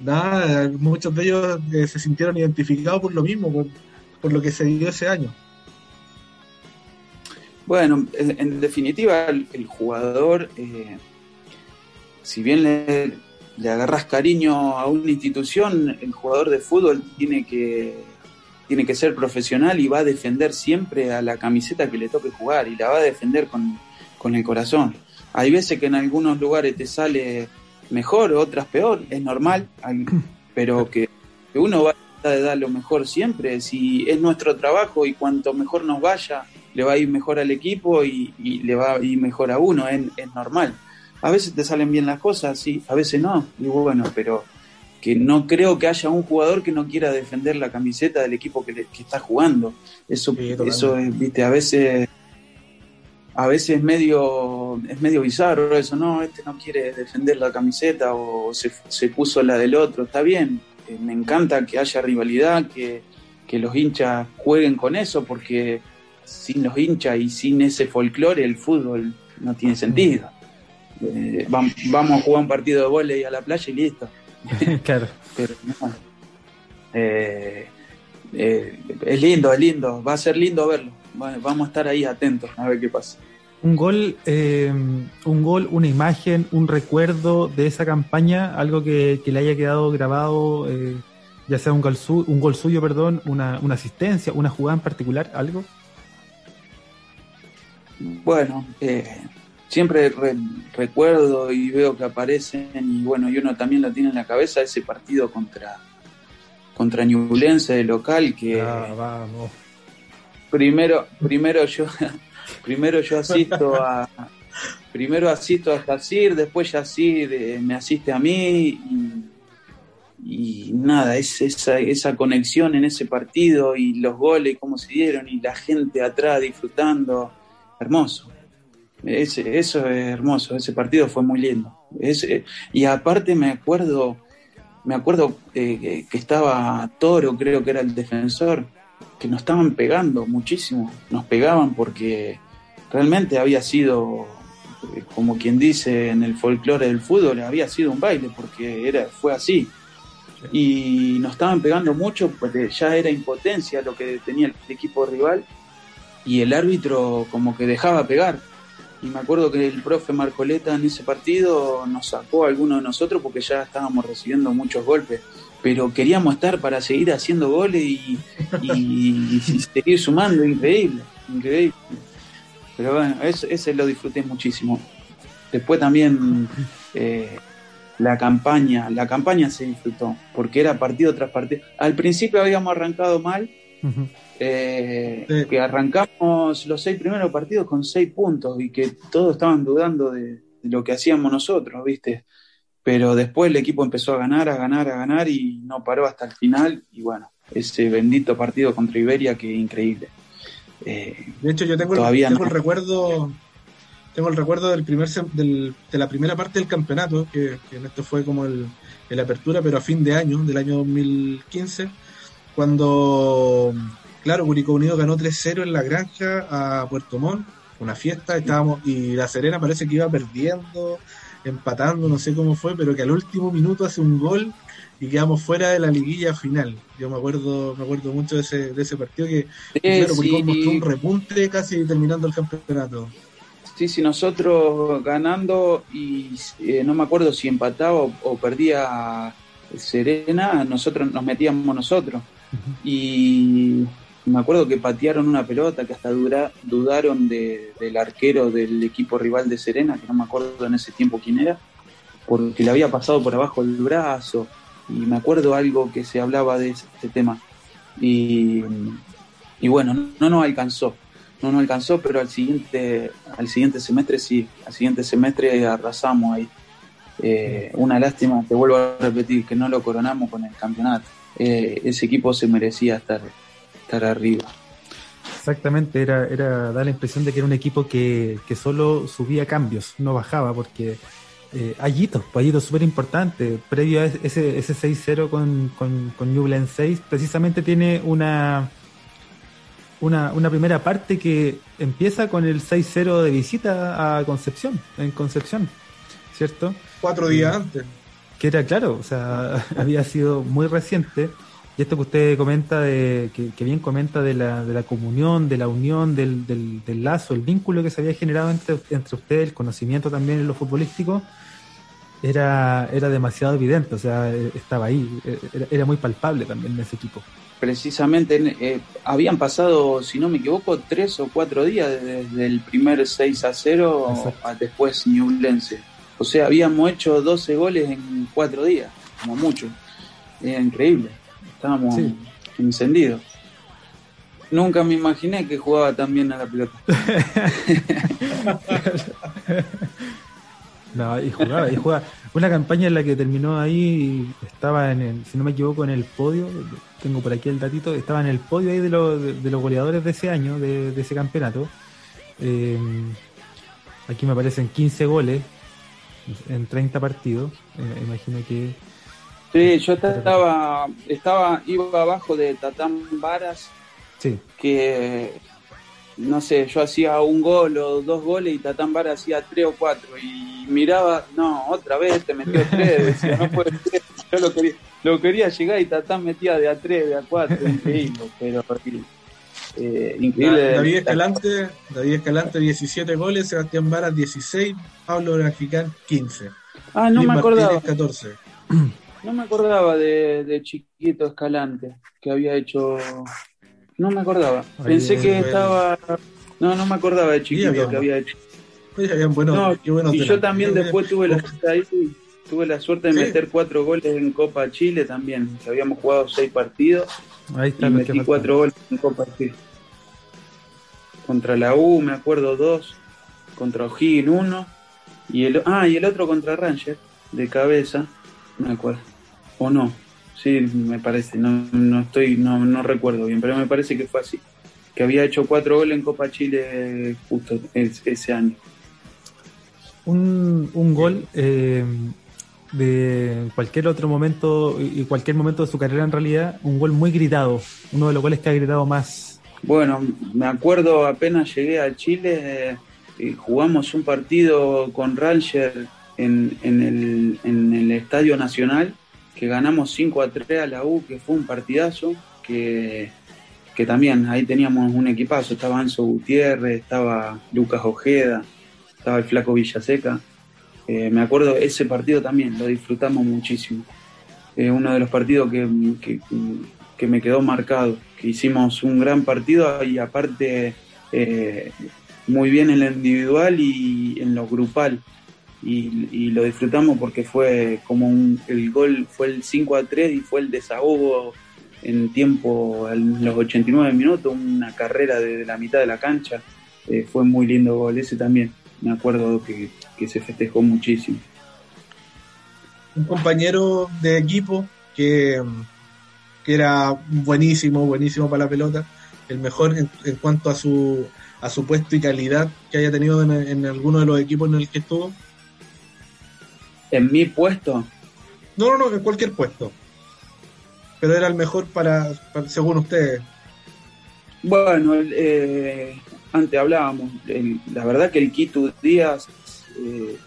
nada, muchos de ellos eh, se sintieron identificados por lo mismo, por, lo que se dio ese año. Bueno, en, definitiva, el, jugador, eh, si bien le, le agarras cariño a una institución, el jugador de fútbol tiene que, tiene que ser profesional y va a defender siempre a la camiseta que le toque jugar y la va a defender con, el corazón. Hay veces que en algunos lugares te sale mejor, otras peor, es normal, <laughs> pero que, uno va de dar lo mejor siempre, si es nuestro trabajo y cuanto mejor nos vaya, le va a ir mejor al equipo y, le va a ir mejor a uno, es, es normal a veces te salen bien las cosas, sí, a veces no, y bueno, pero que no creo que haya un jugador que no quiera defender la camiseta del equipo que, está jugando. Eso, eso es, viste, a veces a veces es medio, es medio bizarro eso, no, este no quiere defender la camiseta o se, puso la del otro, está bien, eh, me encanta que haya rivalidad, que, que los hinchas jueguen con eso, porque sin los hinchas y sin ese folclore el fútbol no tiene sentido. Eh, vamos, a jugar un partido de volei a la playa y listo. <laughs> claro. Pero eh, eh, es lindo, es lindo. Va a ser lindo verlo. Vamos a estar ahí atentos a ver qué pasa. Un gol, un gol, una imagen, un recuerdo de esa campaña, algo que, le haya quedado grabado, ya sea un gol, un gol suyo, perdón, una, una asistencia, una jugada en particular, algo. Bueno, eh, siempre recuerdo y veo que aparecen y bueno, y uno también lo tiene en la cabeza ese partido contra contra Ñublense de local que ah, vamos. primero primero yo <laughs> primero yo asisto a primero asisto a Yacir, después Yacir me asiste a mí y nada, es esa, esa conexión en ese partido y los goles, cómo se dieron y la gente atrás disfrutando, hermoso. Ese, eso es hermoso, ese partido fue muy lindo. Ese, y aparte me acuerdo, me acuerdo eh, que estaba Toro, creo que era el defensor, que nos estaban pegando muchísimo, nos pegaban porque realmente había sido, eh, como quien dice en el folclore del fútbol, había sido un baile, porque era, fue así. Y nos estaban pegando mucho porque ya era impotencia lo que tenía el equipo rival y el árbitro como que dejaba pegar. Y me acuerdo que el profe Marcoleta en ese partido nos sacó a alguno de nosotros porque ya estábamos recibiendo muchos golpes pero queríamos estar para seguir haciendo goles y, seguir sumando, increíble, increíble. Pero bueno, ese lo disfruté muchísimo. Después también eh, la campaña, la campaña se disfrutó, porque era partido tras partido. Al principio habíamos arrancado mal, eh, que arrancamos los seis primeros partidos con seis puntos y que todos estaban dudando de, de lo que hacíamos nosotros, ¿viste? pero después el equipo empezó a ganar, a ganar, a ganar y no paró hasta el final y bueno, ese bendito partido contra Iberia que increíble. Eh, de hecho yo tengo, el, tengo el recuerdo tengo el recuerdo del primer de la primera parte del campeonato, que, en esto fue como el, la apertura, pero a fin de año, del año 2015, cuando, claro, Curicó Unido ganó 3-0 en la granja a Puerto Montt, una fiesta, estábamos, y La Serena parece que iba perdiendo, empatando, no sé cómo fue, pero que al último minuto hace un gol y quedamos fuera de la liguilla final. Yo me acuerdo, me acuerdo mucho de ese, de ese partido que mostró un repunte casi terminando el campeonato. Sí, sí, nosotros ganando y eh, no me acuerdo si empataba o, perdía Serena, nosotros nos metíamos nosotros. Y me acuerdo que patearon una pelota que hasta dudaron del arquero del equipo rival de Serena, que no me acuerdo en ese tiempo quién era, porque le había pasado por abajo el brazo. Y me acuerdo algo que se hablaba de este tema. Y, bueno, no nos alcanzó. No nos alcanzó, pero al siguiente, al siguiente semestre sí. Al siguiente semestre arrasamos ahí. Eh, una lástima, te vuelvo a repetir, que no lo coronamos con el campeonato. Eh, ese equipo se merecía estar estar arriba. Exactamente, era, era da la impresión de que era un equipo que, que solo subía cambios, no bajaba, porque eh, Ayito, pues súper importante, previo a ese, ese 6-0 con, con, con 6, precisamente tiene una, una, una primera parte que empieza con el 6-0 de visita a Concepción, en Concepción, ¿cierto? Cuatro días antes. Que era claro, o sea, <laughs> había sido muy reciente y esto que usted comenta, de, que, bien comenta de la, de la comunión, de la unión, del, del, lazo, el vínculo que se había generado entre, entre ustedes, el conocimiento también en lo futbolístico, era, era demasiado evidente, o sea, estaba ahí, era, muy palpable también en ese equipo. Precisamente, eh, habían pasado, si no me equivoco, tres o cuatro días desde el primer 6 a 0 a después Ñublense. O sea, habíamos hecho 12 goles en cuatro días, como mucho. Era increíble estábamos encendidos. Nunca me imaginé que jugaba tan bien a la pelota. <laughs> no, y jugaba, y jugaba. Una campaña en la que terminó ahí, estaba en el, si no me equivoco, en el podio, tengo por aquí el datito, estaba en el podio ahí de, los, de, los goleadores de ese año, de, ese campeonato. Eh, aquí me aparecen 15 goles en 30 partidos. Eh, imagino que Sí, yo estaba, estaba, iba abajo de Tatán Varas, sí. que no sé, yo hacía un gol o dos goles y Tatán Varas hacía tres o cuatro y miraba, no, otra vez te metió tres, decía, no puede ser, <laughs> yo lo quería, lo quería llegar y Tatán metía de a tres, de a cuatro, increíble, pero eh, increíble. David Escalante, David Escalante 17 goles, Sebastián Varas 16, Pablo Graficán 15. Ah, no me acordaba. 14. No me acordaba de, Chiquito Escalante, que había hecho. No me acordaba. Pensé que estaba. No, no me acordaba de Chiquito que había hecho. y yo también después tuve la, tuve la suerte de meter cuatro goles en Copa Chile también. Que habíamos jugado seis partidos. Ahí está, y metí cuatro goles en Copa Chile. Contra la U, me acuerdo, dos. Contra O'Higgins, uno. Y el, ah, y el otro contra Ranger, de cabeza, me acuerdo. ¿O no? sí, me parece, no, no estoy, no, no recuerdo bien, pero me parece que fue así, que había hecho cuatro goles en Copa Chile justo ese año. Un, un gol eh, de cualquier otro momento y cualquier momento de su carrera en realidad, un gol muy gritado, uno de los goles que ha gritado más. Bueno, me acuerdo apenas llegué a Chile, eh, jugamos un partido con Ranger en, el, Estadio Nacional que ganamos 5 a 3 a la U, que fue un partidazo, que, también ahí teníamos un equipazo, estaba Anso Gutiérrez, estaba Lucas Ojeda, estaba el flaco Villaseca. Eh, me acuerdo, ese partido también lo disfrutamos muchísimo. Eh, uno de los partidos que, que, que, me quedó marcado, que hicimos un gran partido y aparte eh, muy bien en lo individual y en lo grupal y, lo disfrutamos porque fue como un, el gol fue el 5 a 3 y fue el desahogo en tiempo, en los 89 minutos, una carrera de, la mitad de la cancha. Eh, fue muy lindo gol, ese también, me acuerdo que, se festejó muchísimo. Un compañero de equipo que, que era buenísimo, buenísimo para la pelota, el mejor en, cuanto a su, a su puesto y calidad que haya tenido en, en alguno de los equipos en el que estuvo. ¿En mi puesto? No, no, no, en cualquier puesto. Pero era el mejor para, según ustedes. Bueno, eh, antes hablábamos, la verdad que el Quito Díaz, eh,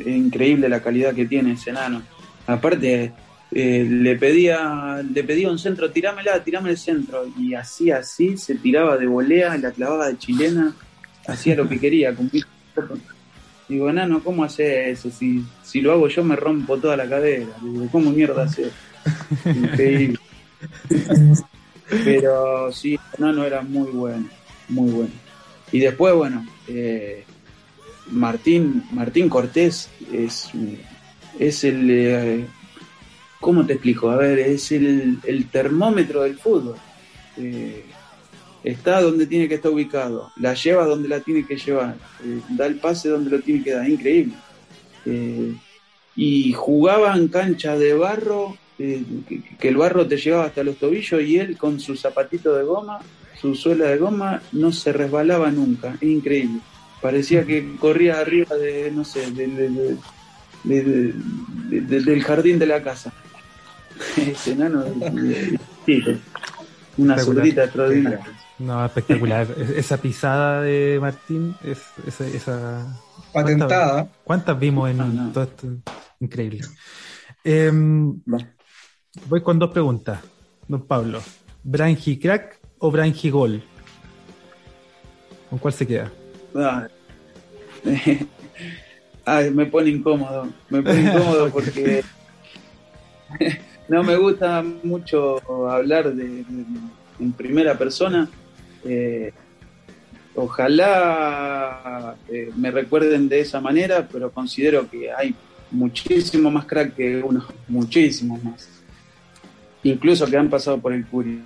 es increíble la calidad que tiene ese enano. Aparte, eh, le pedía le pedía un centro, tirámela, tirame el centro. Y así, así, se tiraba de volea, la clavaba de chilena, hacía lo que quería. Digo, enano, ¿cómo hace eso? Si, si lo hago yo me rompo toda la cadera. Digo, ¿cómo mierda hace? Increíble. <laughs> Pero sí, enano era muy bueno, muy bueno. Y después, bueno, eh, Martín, Martín Cortés es, es el... Eh, ¿Cómo te explico? A ver, es el, el termómetro del fútbol. Eh, está donde tiene que estar ubicado, la lleva donde la tiene que llevar, eh, da el pase donde lo tiene que dar, increíble. Eh, y jugaba en cancha de barro, eh, que, el barro te llegaba hasta los tobillos y él con su zapatito de goma, su suela de goma, no se resbalaba nunca, es increíble. Parecía que corría arriba de, no sé, del jardín de la casa. <laughs> Ese enano, una zurdita extraordinaria. No, espectacular. <laughs> esa pisada de Martín, es, esa, patentada. ¿Cuántas, vimos en todo esto? Increíble. Em, voy con dos preguntas, don Pablo. ¿Branji crack o Branji gol? ¿Con cuál se queda? <laughs> Ay, me pone incómodo. Me pone incómodo <laughs> porque no me gusta mucho hablar de, en primera persona eh, ojalá eh, me recuerden de esa manera, pero considero que hay muchísimo más crack que uno, muchísimos más. Incluso que han pasado por el Curi.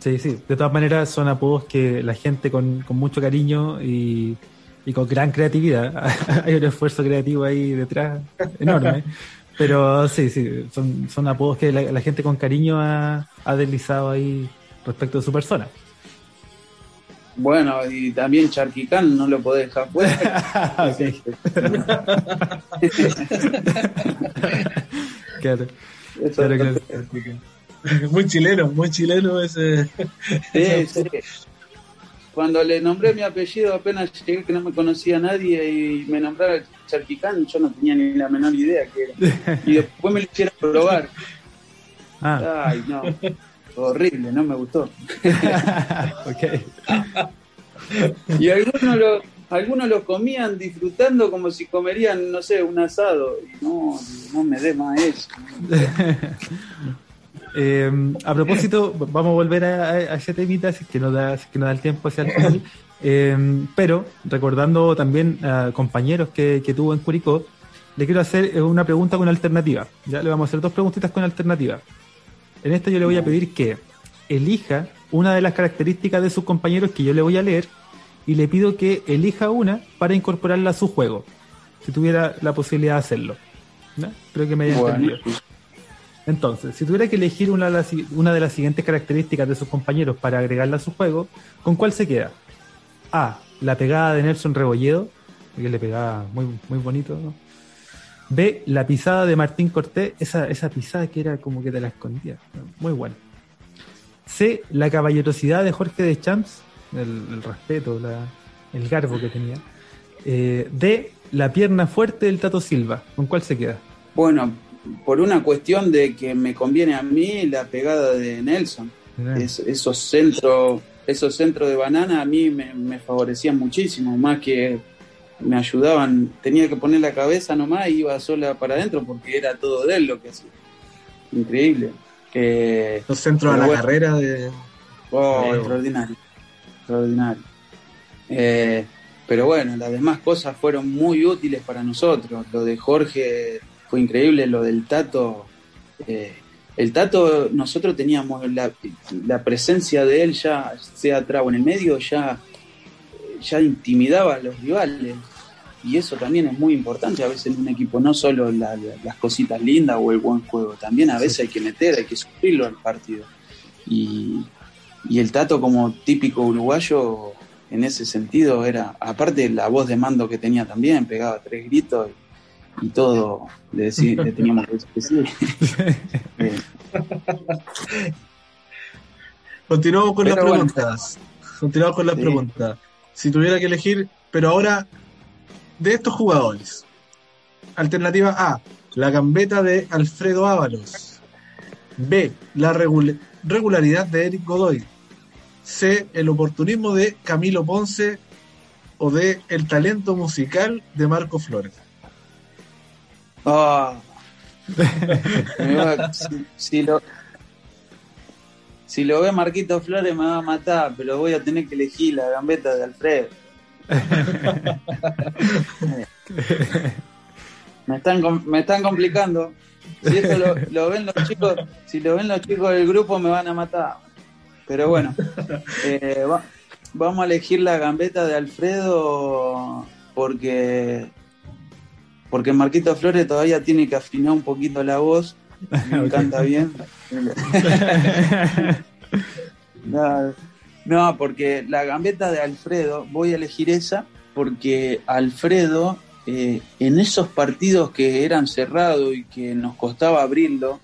Sí, sí, de todas maneras son apodos que la gente con, mucho cariño y, con gran creatividad, <laughs> hay un esfuerzo creativo ahí detrás enorme. <laughs> Pero sí, sí, son, son apodos que la, gente con cariño ha, ha deslizado ahí respecto de su persona. Bueno, y también Charquicán no lo podés dejar fuera. <laughs> <laughs> claro. <laughs> Muy chileno, muy chileno ese. Sí, sí. Cuando le nombré mi apellido apenas llegué que no me conocía nadie y me nombraba Charquicán, yo no tenía ni la menor idea que era. Y después me lo hicieron probar. Ah. Ay, no horrible, no me gustó. <laughs> y algunos lo, algunos lo comían disfrutando como si comerían, no sé, un asado. Y no, no me dé más eso. <laughs> Eh, a propósito, vamos a volver a, ese temita, si que nos da, que nos da el tiempo hacia el final. Eh, pero recordando también a compañeros que, que tuvo en Curicó, le quiero hacer una pregunta con alternativa. Ya le vamos a hacer dos preguntitas con alternativa. En esta yo le voy a pedir que elija una de las características de sus compañeros que yo le voy a leer y le pido que elija una para incorporarla a su juego, si tuviera la posibilidad de hacerlo. Creo que me haya entendido. Entonces, si tuviera que elegir una de, las, una de las siguientes características de sus compañeros para agregarla a su juego, ¿con cuál se queda? A. La pegada de Nelson Rebolledo, que le pegaba muy, muy bonito. ¿no? B. La pisada de Martín Cortés, esa, esa pisada que era como que te la escondía. Muy buena. C. La caballerosidad de Jorge de Champs, el, el respeto, la, el garbo que tenía. Eh, D. La pierna fuerte del Tato Silva, ¿con cuál se queda? Bueno, por una cuestión de que me conviene a mí la pegada de Nelson. Es, esos centros esos centros de banana a mí me, me, favorecían muchísimo, más que me ayudaban. Tenía que poner la cabeza nomás y iba sola para adentro porque era todo de él lo que hacía. Increíble. Eh, Los centros a la bueno, carrera de. Oh, extraordinario. Extraordinario. Eh, pero bueno, las demás cosas fueron muy útiles para nosotros. Lo de Jorge fue increíble, lo del Tato. Eh, el Tato, nosotros teníamos la, la, presencia de él ya, sea atrás o en el medio, ya, ya intimidaba a los rivales. Y eso también es muy importante a veces en un equipo, no solo la, la, las cositas lindas o el buen juego, también a veces hay que meter, hay que sufrirlo al partido. Y, y el Tato como típico uruguayo, en ese sentido, era, aparte la voz de mando que tenía también, pegaba tres gritos. Y, y todo le, decir, le teníamos que decir. <laughs> Continuamos con pero las bueno. preguntas. Continuamos con las sí. preguntas. Si tuviera que elegir, pero ahora, de estos jugadores. Alternativa A, la gambeta de Alfredo Ábalos. B, la regula regularidad de Eric Godoy. C, el oportunismo de Camilo Ponce. O D, el talento musical de Marco Flores. <laughs> Si, si, lo, si lo ve Marquito Flores me va a matar, pero voy a tener que elegir la gambeta de Alfredo. <laughs> me, están, me están complicando. Si esto lo, lo, ven los chicos, si lo ven los chicos del grupo me van a matar. Pero bueno, eh, va, vamos a elegir la gambeta de Alfredo porque porque Marquito Flores todavía tiene que afinar un poquito la voz. Me okay. canta bien. <laughs> no, porque la gambeta de Alfredo, voy a elegir esa porque Alfredo, eh, en esos partidos que eran cerrados y que nos costaba abrirlo,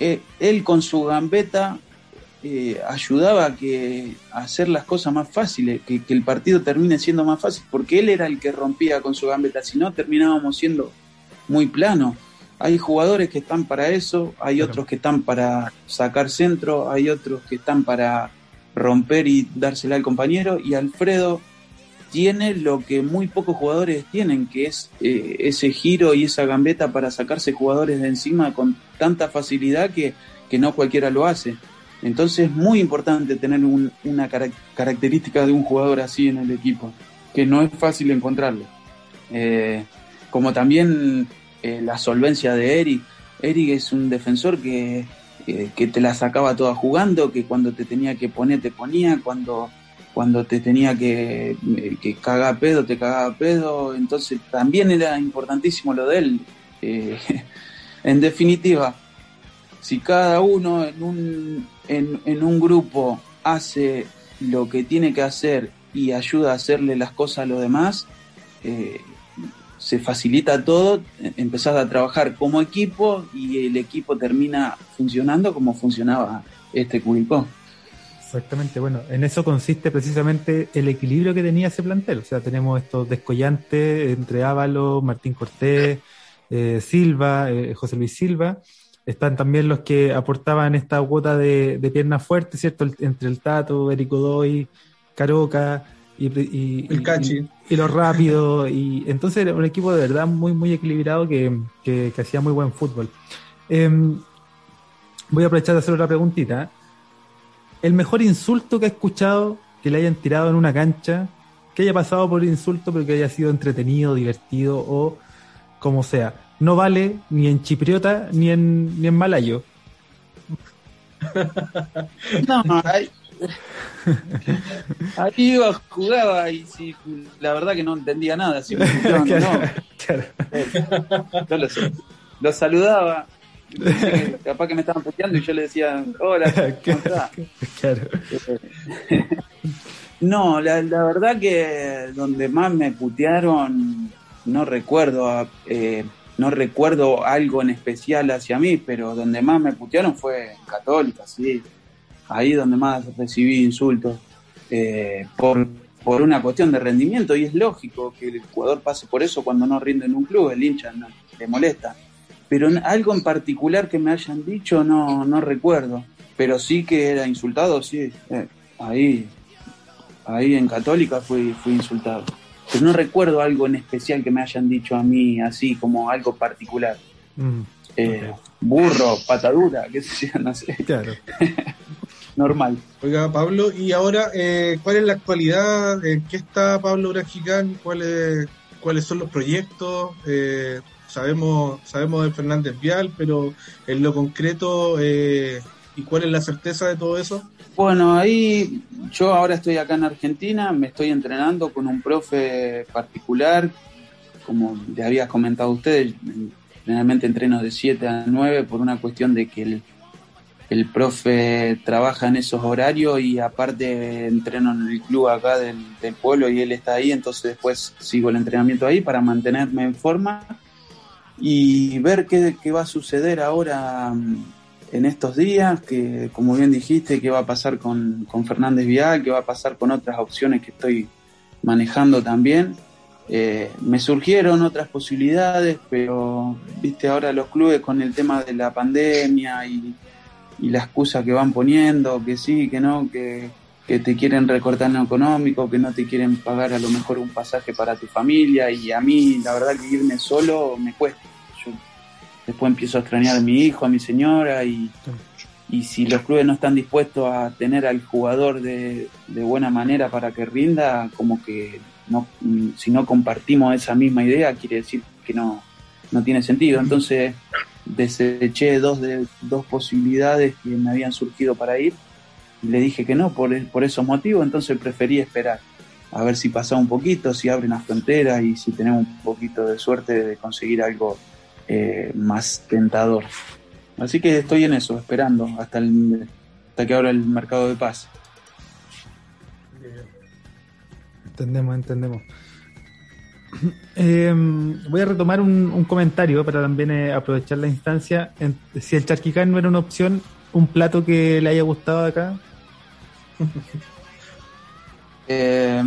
eh, él con su gambeta eh, ayudaba a, que, a hacer las cosas más fáciles, que, que, el partido termine siendo más fácil, porque él era el que rompía con su gambeta, si no terminábamos siendo muy plano. Hay jugadores que están para eso, hay claro. otros que están para sacar centro, hay otros que están para romper y dársela al compañero, y Alfredo tiene lo que muy pocos jugadores tienen, que es eh, ese giro y esa gambeta para sacarse jugadores de encima con tanta facilidad que, que no cualquiera lo hace. Entonces es muy importante tener un, una car característica de un jugador así en el equipo, que no es fácil encontrarlo. Eh, como también eh, la solvencia de Eric. Eric es un defensor que, eh, que te la sacaba toda jugando, que cuando te tenía que poner te ponía, cuando, cuando te tenía que, que cagar pedo te cagaba pedo. Entonces también era importantísimo lo de él. <laughs> en definitiva, si cada uno en un, en, en, un grupo hace lo que tiene que hacer y ayuda a hacerle las cosas a los demás, eh, se facilita todo, empezás a trabajar como equipo y el equipo termina funcionando como funcionaba este Curicó. Exactamente, bueno, en eso consiste precisamente el equilibrio que tenía ese plantel. O sea, tenemos estos descollantes entre Ávalo, Martín Cortés, eh, Silva, eh, José Luis Silva, están también los que aportaban esta cuota de, de pierna fuerte, ¿cierto? El, entre el Tato, Erico Doy, Caroca y, y, el Cachi. y, y los rápidos. Y entonces era un equipo de verdad muy, muy equilibrado que, que, que hacía muy buen fútbol. Eh, voy a aprovechar de hacer otra preguntita. El mejor insulto que ha escuchado que le hayan tirado en una cancha, que haya pasado por insulto, pero que haya sido entretenido, divertido o como sea no vale ni en chipriota ni en, ni en malayo. <laughs> No, ahí, <laughs> ahí iba, jugaba y si, la verdad que no entendía nada. Si me <laughs> claro, no. Claro. Yo lo, lo, saludaba capaz que me estaban puteando y yo le decía, hola, ¿cómo <laughs> estás? Claro. No, la, verdad que donde más me putearon, no recuerdo, eh, no recuerdo algo en especial hacia mí, pero donde más me putearon fue en Católica, sí. Ahí donde más recibí insultos eh, por, por una cuestión de rendimiento y es lógico que el jugador pase por eso cuando no rinde en un club, el hincha no, le molesta. Pero algo en particular que me hayan dicho no, no recuerdo, pero sí que era insultado, sí, eh, ahí ahí en Católica fui, fui insultado. Pero no recuerdo algo en especial que me hayan dicho a mí, así como algo particular. Mm, eh, burro, patadura, qué sé yo, no sé. Claro. <laughs> Normal. Oiga, Pablo, y ahora, eh, ¿cuál es la actualidad? ¿En qué está Pablo Brajicán? ¿Cuáles, ¿Cuáles son los proyectos? Eh, sabemos, sabemos de Fernández Vial, pero en lo concreto, ¿y cuál es la certeza de todo eso? Bueno, ahí yo ahora estoy acá en Argentina, me estoy entrenando con un profe particular, como le había comentado a ustedes, generalmente entreno de 7 a 9 por una cuestión de que el, el profe trabaja en esos horarios y aparte entreno en el club acá del, pueblo y él está ahí, entonces después sigo el entrenamiento ahí para mantenerme en forma y ver qué, qué va a suceder ahora en estos días, que como bien dijiste, qué va a pasar con, Fernández Vial, qué va a pasar con otras opciones que estoy manejando también. Eh, me surgieron otras posibilidades, pero viste ahora los clubes con el tema de la pandemia y, la excusa que van poniendo, que sí, que no, que, que te quieren recortar en lo económico, que no te quieren pagar a lo mejor un pasaje para tu familia y a mí la verdad que irme solo me cuesta después empiezo a extrañar a mi hijo, a mi señora y, y si los clubes no están dispuestos a tener al jugador de, buena manera para que rinda, como que no, si no compartimos esa misma idea, quiere decir que no, no tiene sentido. Entonces deseché dos, de, dos posibilidades que me habían surgido para ir y le dije que no por, por esos motivos, entonces preferí esperar a ver si pasa un poquito, si abren las fronteras y si tenemos un poquito de suerte de conseguir algo eh, más tentador. Así que estoy en eso, esperando hasta, el, hasta que abra el mercado de paz. Entendemos, entendemos. <clears throat> Em, voy a retomar un, comentario para también eh, aprovechar la instancia. si el charquicán no era una opción, un plato que le haya gustado acá. <laughs> eh,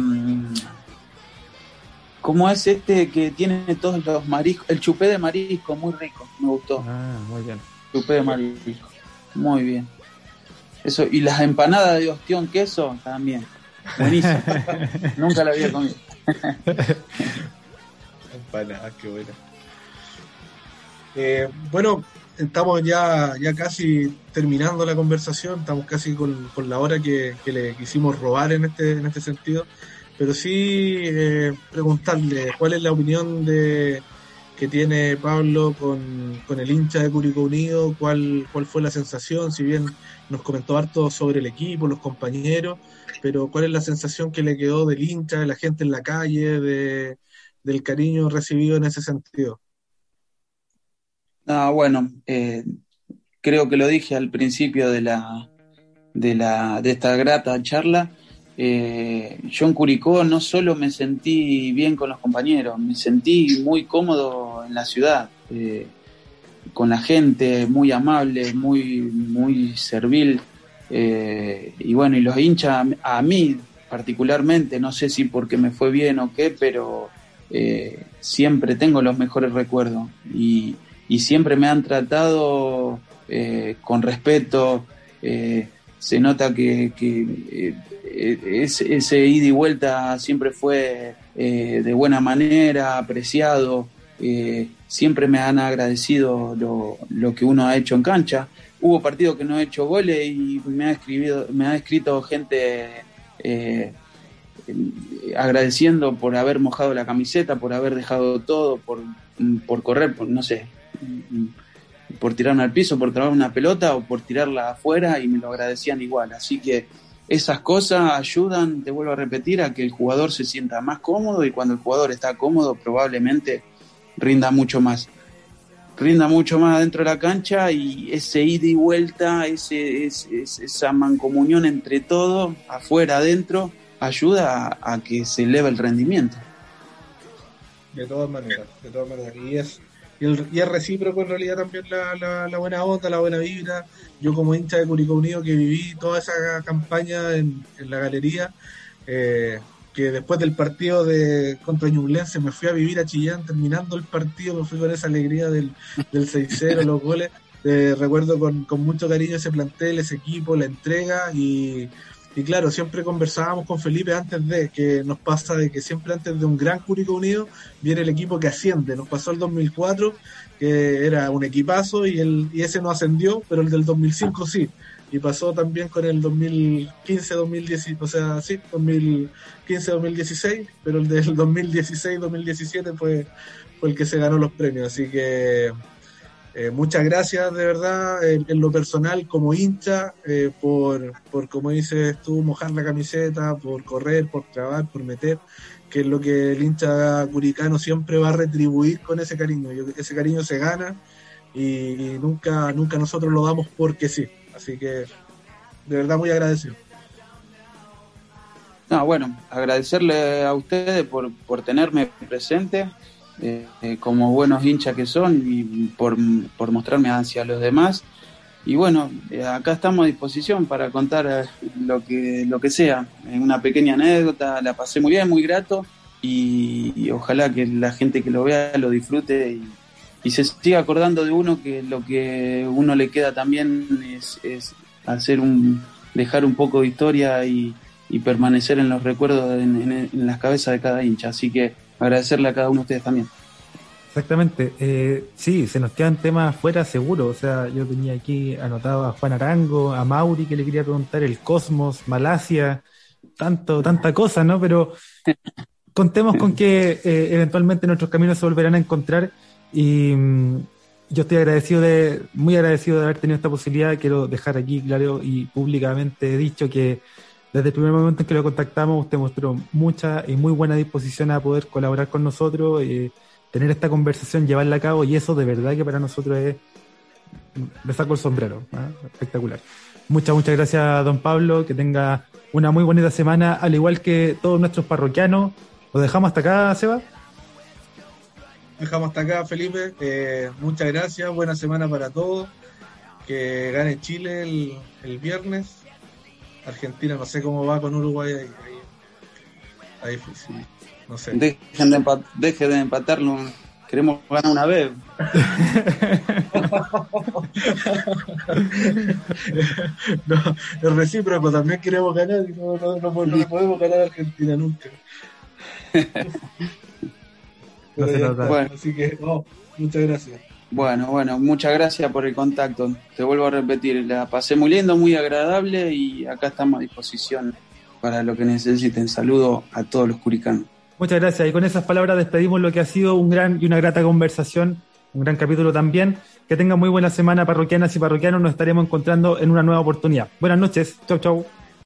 como es este que tiene todos los mariscos, el chupé de marisco, muy rico, me gustó. Ah, muy bien. Chupé de marisco, muy bien. Eso, y las empanadas de ostión queso también, buenísimo. <laughs> Nunca la había comido. <laughs> empanadas, qué buena. Eh, bueno, estamos ya, ya casi terminando la conversación, estamos casi con, la hora que, que, le quisimos robar en este, en este sentido pero sí eh, preguntarle cuál es la opinión de que tiene Pablo con, el hincha de Curicó Unido, cuál, cuál fue la sensación, si bien nos comentó harto sobre el equipo, los compañeros, pero cuál es la sensación que le quedó del hincha, de la gente en la calle, de, del cariño recibido en ese sentido. Ah, bueno, eh, creo que lo dije al principio de la, de la de esta grata charla eh, yo en Curicó no solo me sentí bien con los compañeros, me sentí muy cómodo en la ciudad, eh, con la gente, muy amable, muy, muy servil. Y bueno, y los hinchas, a mí particularmente, no sé si porque me fue bien o qué, pero siempre tengo los mejores recuerdos y, siempre me han tratado con respeto. se nota que, eh, ese, ida y vuelta siempre fue eh, de buena manera, apreciado, eh, siempre me han agradecido lo, que uno ha hecho en cancha. Hubo partidos que no he hecho goles y me ha, escribido, me ha escrito gente agradeciendo por haber mojado la camiseta, por haber dejado todo, por, por correr, por, no sé, por tirarme al piso, por traer una pelota o por tirarla afuera y me lo agradecían igual. Así que esas cosas ayudan, te vuelvo a repetir, a que el jugador se sienta más cómodo y cuando el jugador está cómodo probablemente rinda mucho más. rinda mucho más adentro de la cancha y ese ida y vuelta, esa mancomunión entre todos, afuera, adentro, ayuda a, que se eleve el rendimiento. De todas maneras, de todas maneras. Y es, y, es recíproco en realidad también la, la, buena onda, la buena vibra. Yo como hincha de Curicó Unido que viví toda esa campaña en, en la galería, eh, que después del partido de contra Ñublense me fui a vivir a Chillán, terminando el partido, me fui con esa alegría del, del 6-0, los goles. Eh, recuerdo con, con, mucho cariño ese plantel, ese equipo, la entrega y, y, claro, siempre conversábamos con Felipe antes de que nos pasa de que siempre antes de un gran Cúrico Unido viene el equipo que asciende. Nos pasó el 2004, que era un equipazo y, el, y ese no ascendió, pero el del 2005 sí y pasó también con el 2015-2016, o sea, sí, 2015-2016, pero el del 2016-2017 fue, fue el que se ganó los premios, así que eh, muchas gracias de verdad en, lo personal como hincha eh, por, por, como dices tú, mojar la camiseta, por correr, por trabajar, por meter, que es lo que el hincha curicano siempre va a retribuir con ese cariño. ese cariño se gana y, nunca, nunca nosotros lo damos porque sí. Así que de verdad muy agradecido. No, bueno, agradecerle a ustedes por, por tenerme presente eh, eh, como buenos hinchas que son y por, mostrarme hacia los demás. Y bueno, eh, acá estamos a disposición para contar lo que, lo que sea. Una pequeña anécdota, la pasé muy bien, muy grato y, ojalá que la gente que lo vea lo disfrute y, y se sigue acordando de uno que lo que uno le queda también es, hacer un dejar un poco de historia y, permanecer en los recuerdos en, las cabezas de cada hincha así que agradecerle a cada uno de ustedes también Exactamente, eh, sí, se nos quedan temas fuera seguro, o sea, yo tenía aquí anotado a Juan Arango, a Mauri que le quería preguntar el Cosmos, Malasia, tanto, tanta cosa, ¿no? Pero contemos con que eh, eventualmente nuestros caminos se volverán a encontrar y mm, yo estoy agradecido de, muy agradecido de haber tenido esta posibilidad. Quiero dejar aquí claro y públicamente dicho que desde el primer momento en que lo contactamos, usted mostró mucha y muy buena disposición a poder colaborar con nosotros, eh, tener esta conversación, llevarla a cabo, y eso de verdad que para nosotros es, me saco el sombrero, ¿ah? espectacular. Muchas, muchas gracias, don Pablo, que tenga una muy bonita semana, al igual que todos nuestros parroquianos. Lo dejamos hasta acá, Seba dejamos hasta acá, Felipe. Eh, muchas gracias, buena semana para todos. Que gane Chile el, viernes. Argentina, no sé cómo va con Uruguay. Ahí, ahí, no sé. Dejen de, dejen de empatarlo. Queremos ganar una vez. <laughs> no, es recíproco, también queremos ganar y no, no, no, no podemos ganar a Argentina nunca. <laughs> bueno. Así que, muchas gracias. Bueno, bueno, muchas gracias por el contacto. Te vuelvo a repetir, la pasé muy lindo, muy agradable y acá estamos a disposición para lo que necesiten. Saludo a todos los curicanos. Muchas gracias y con esas palabras despedimos lo que ha sido un gran y una grata conversación, un gran capítulo también. Que tengan muy buena semana parroquianas y parroquianos, nos estaremos encontrando en una nueva oportunidad. Buenas noches, chau chau.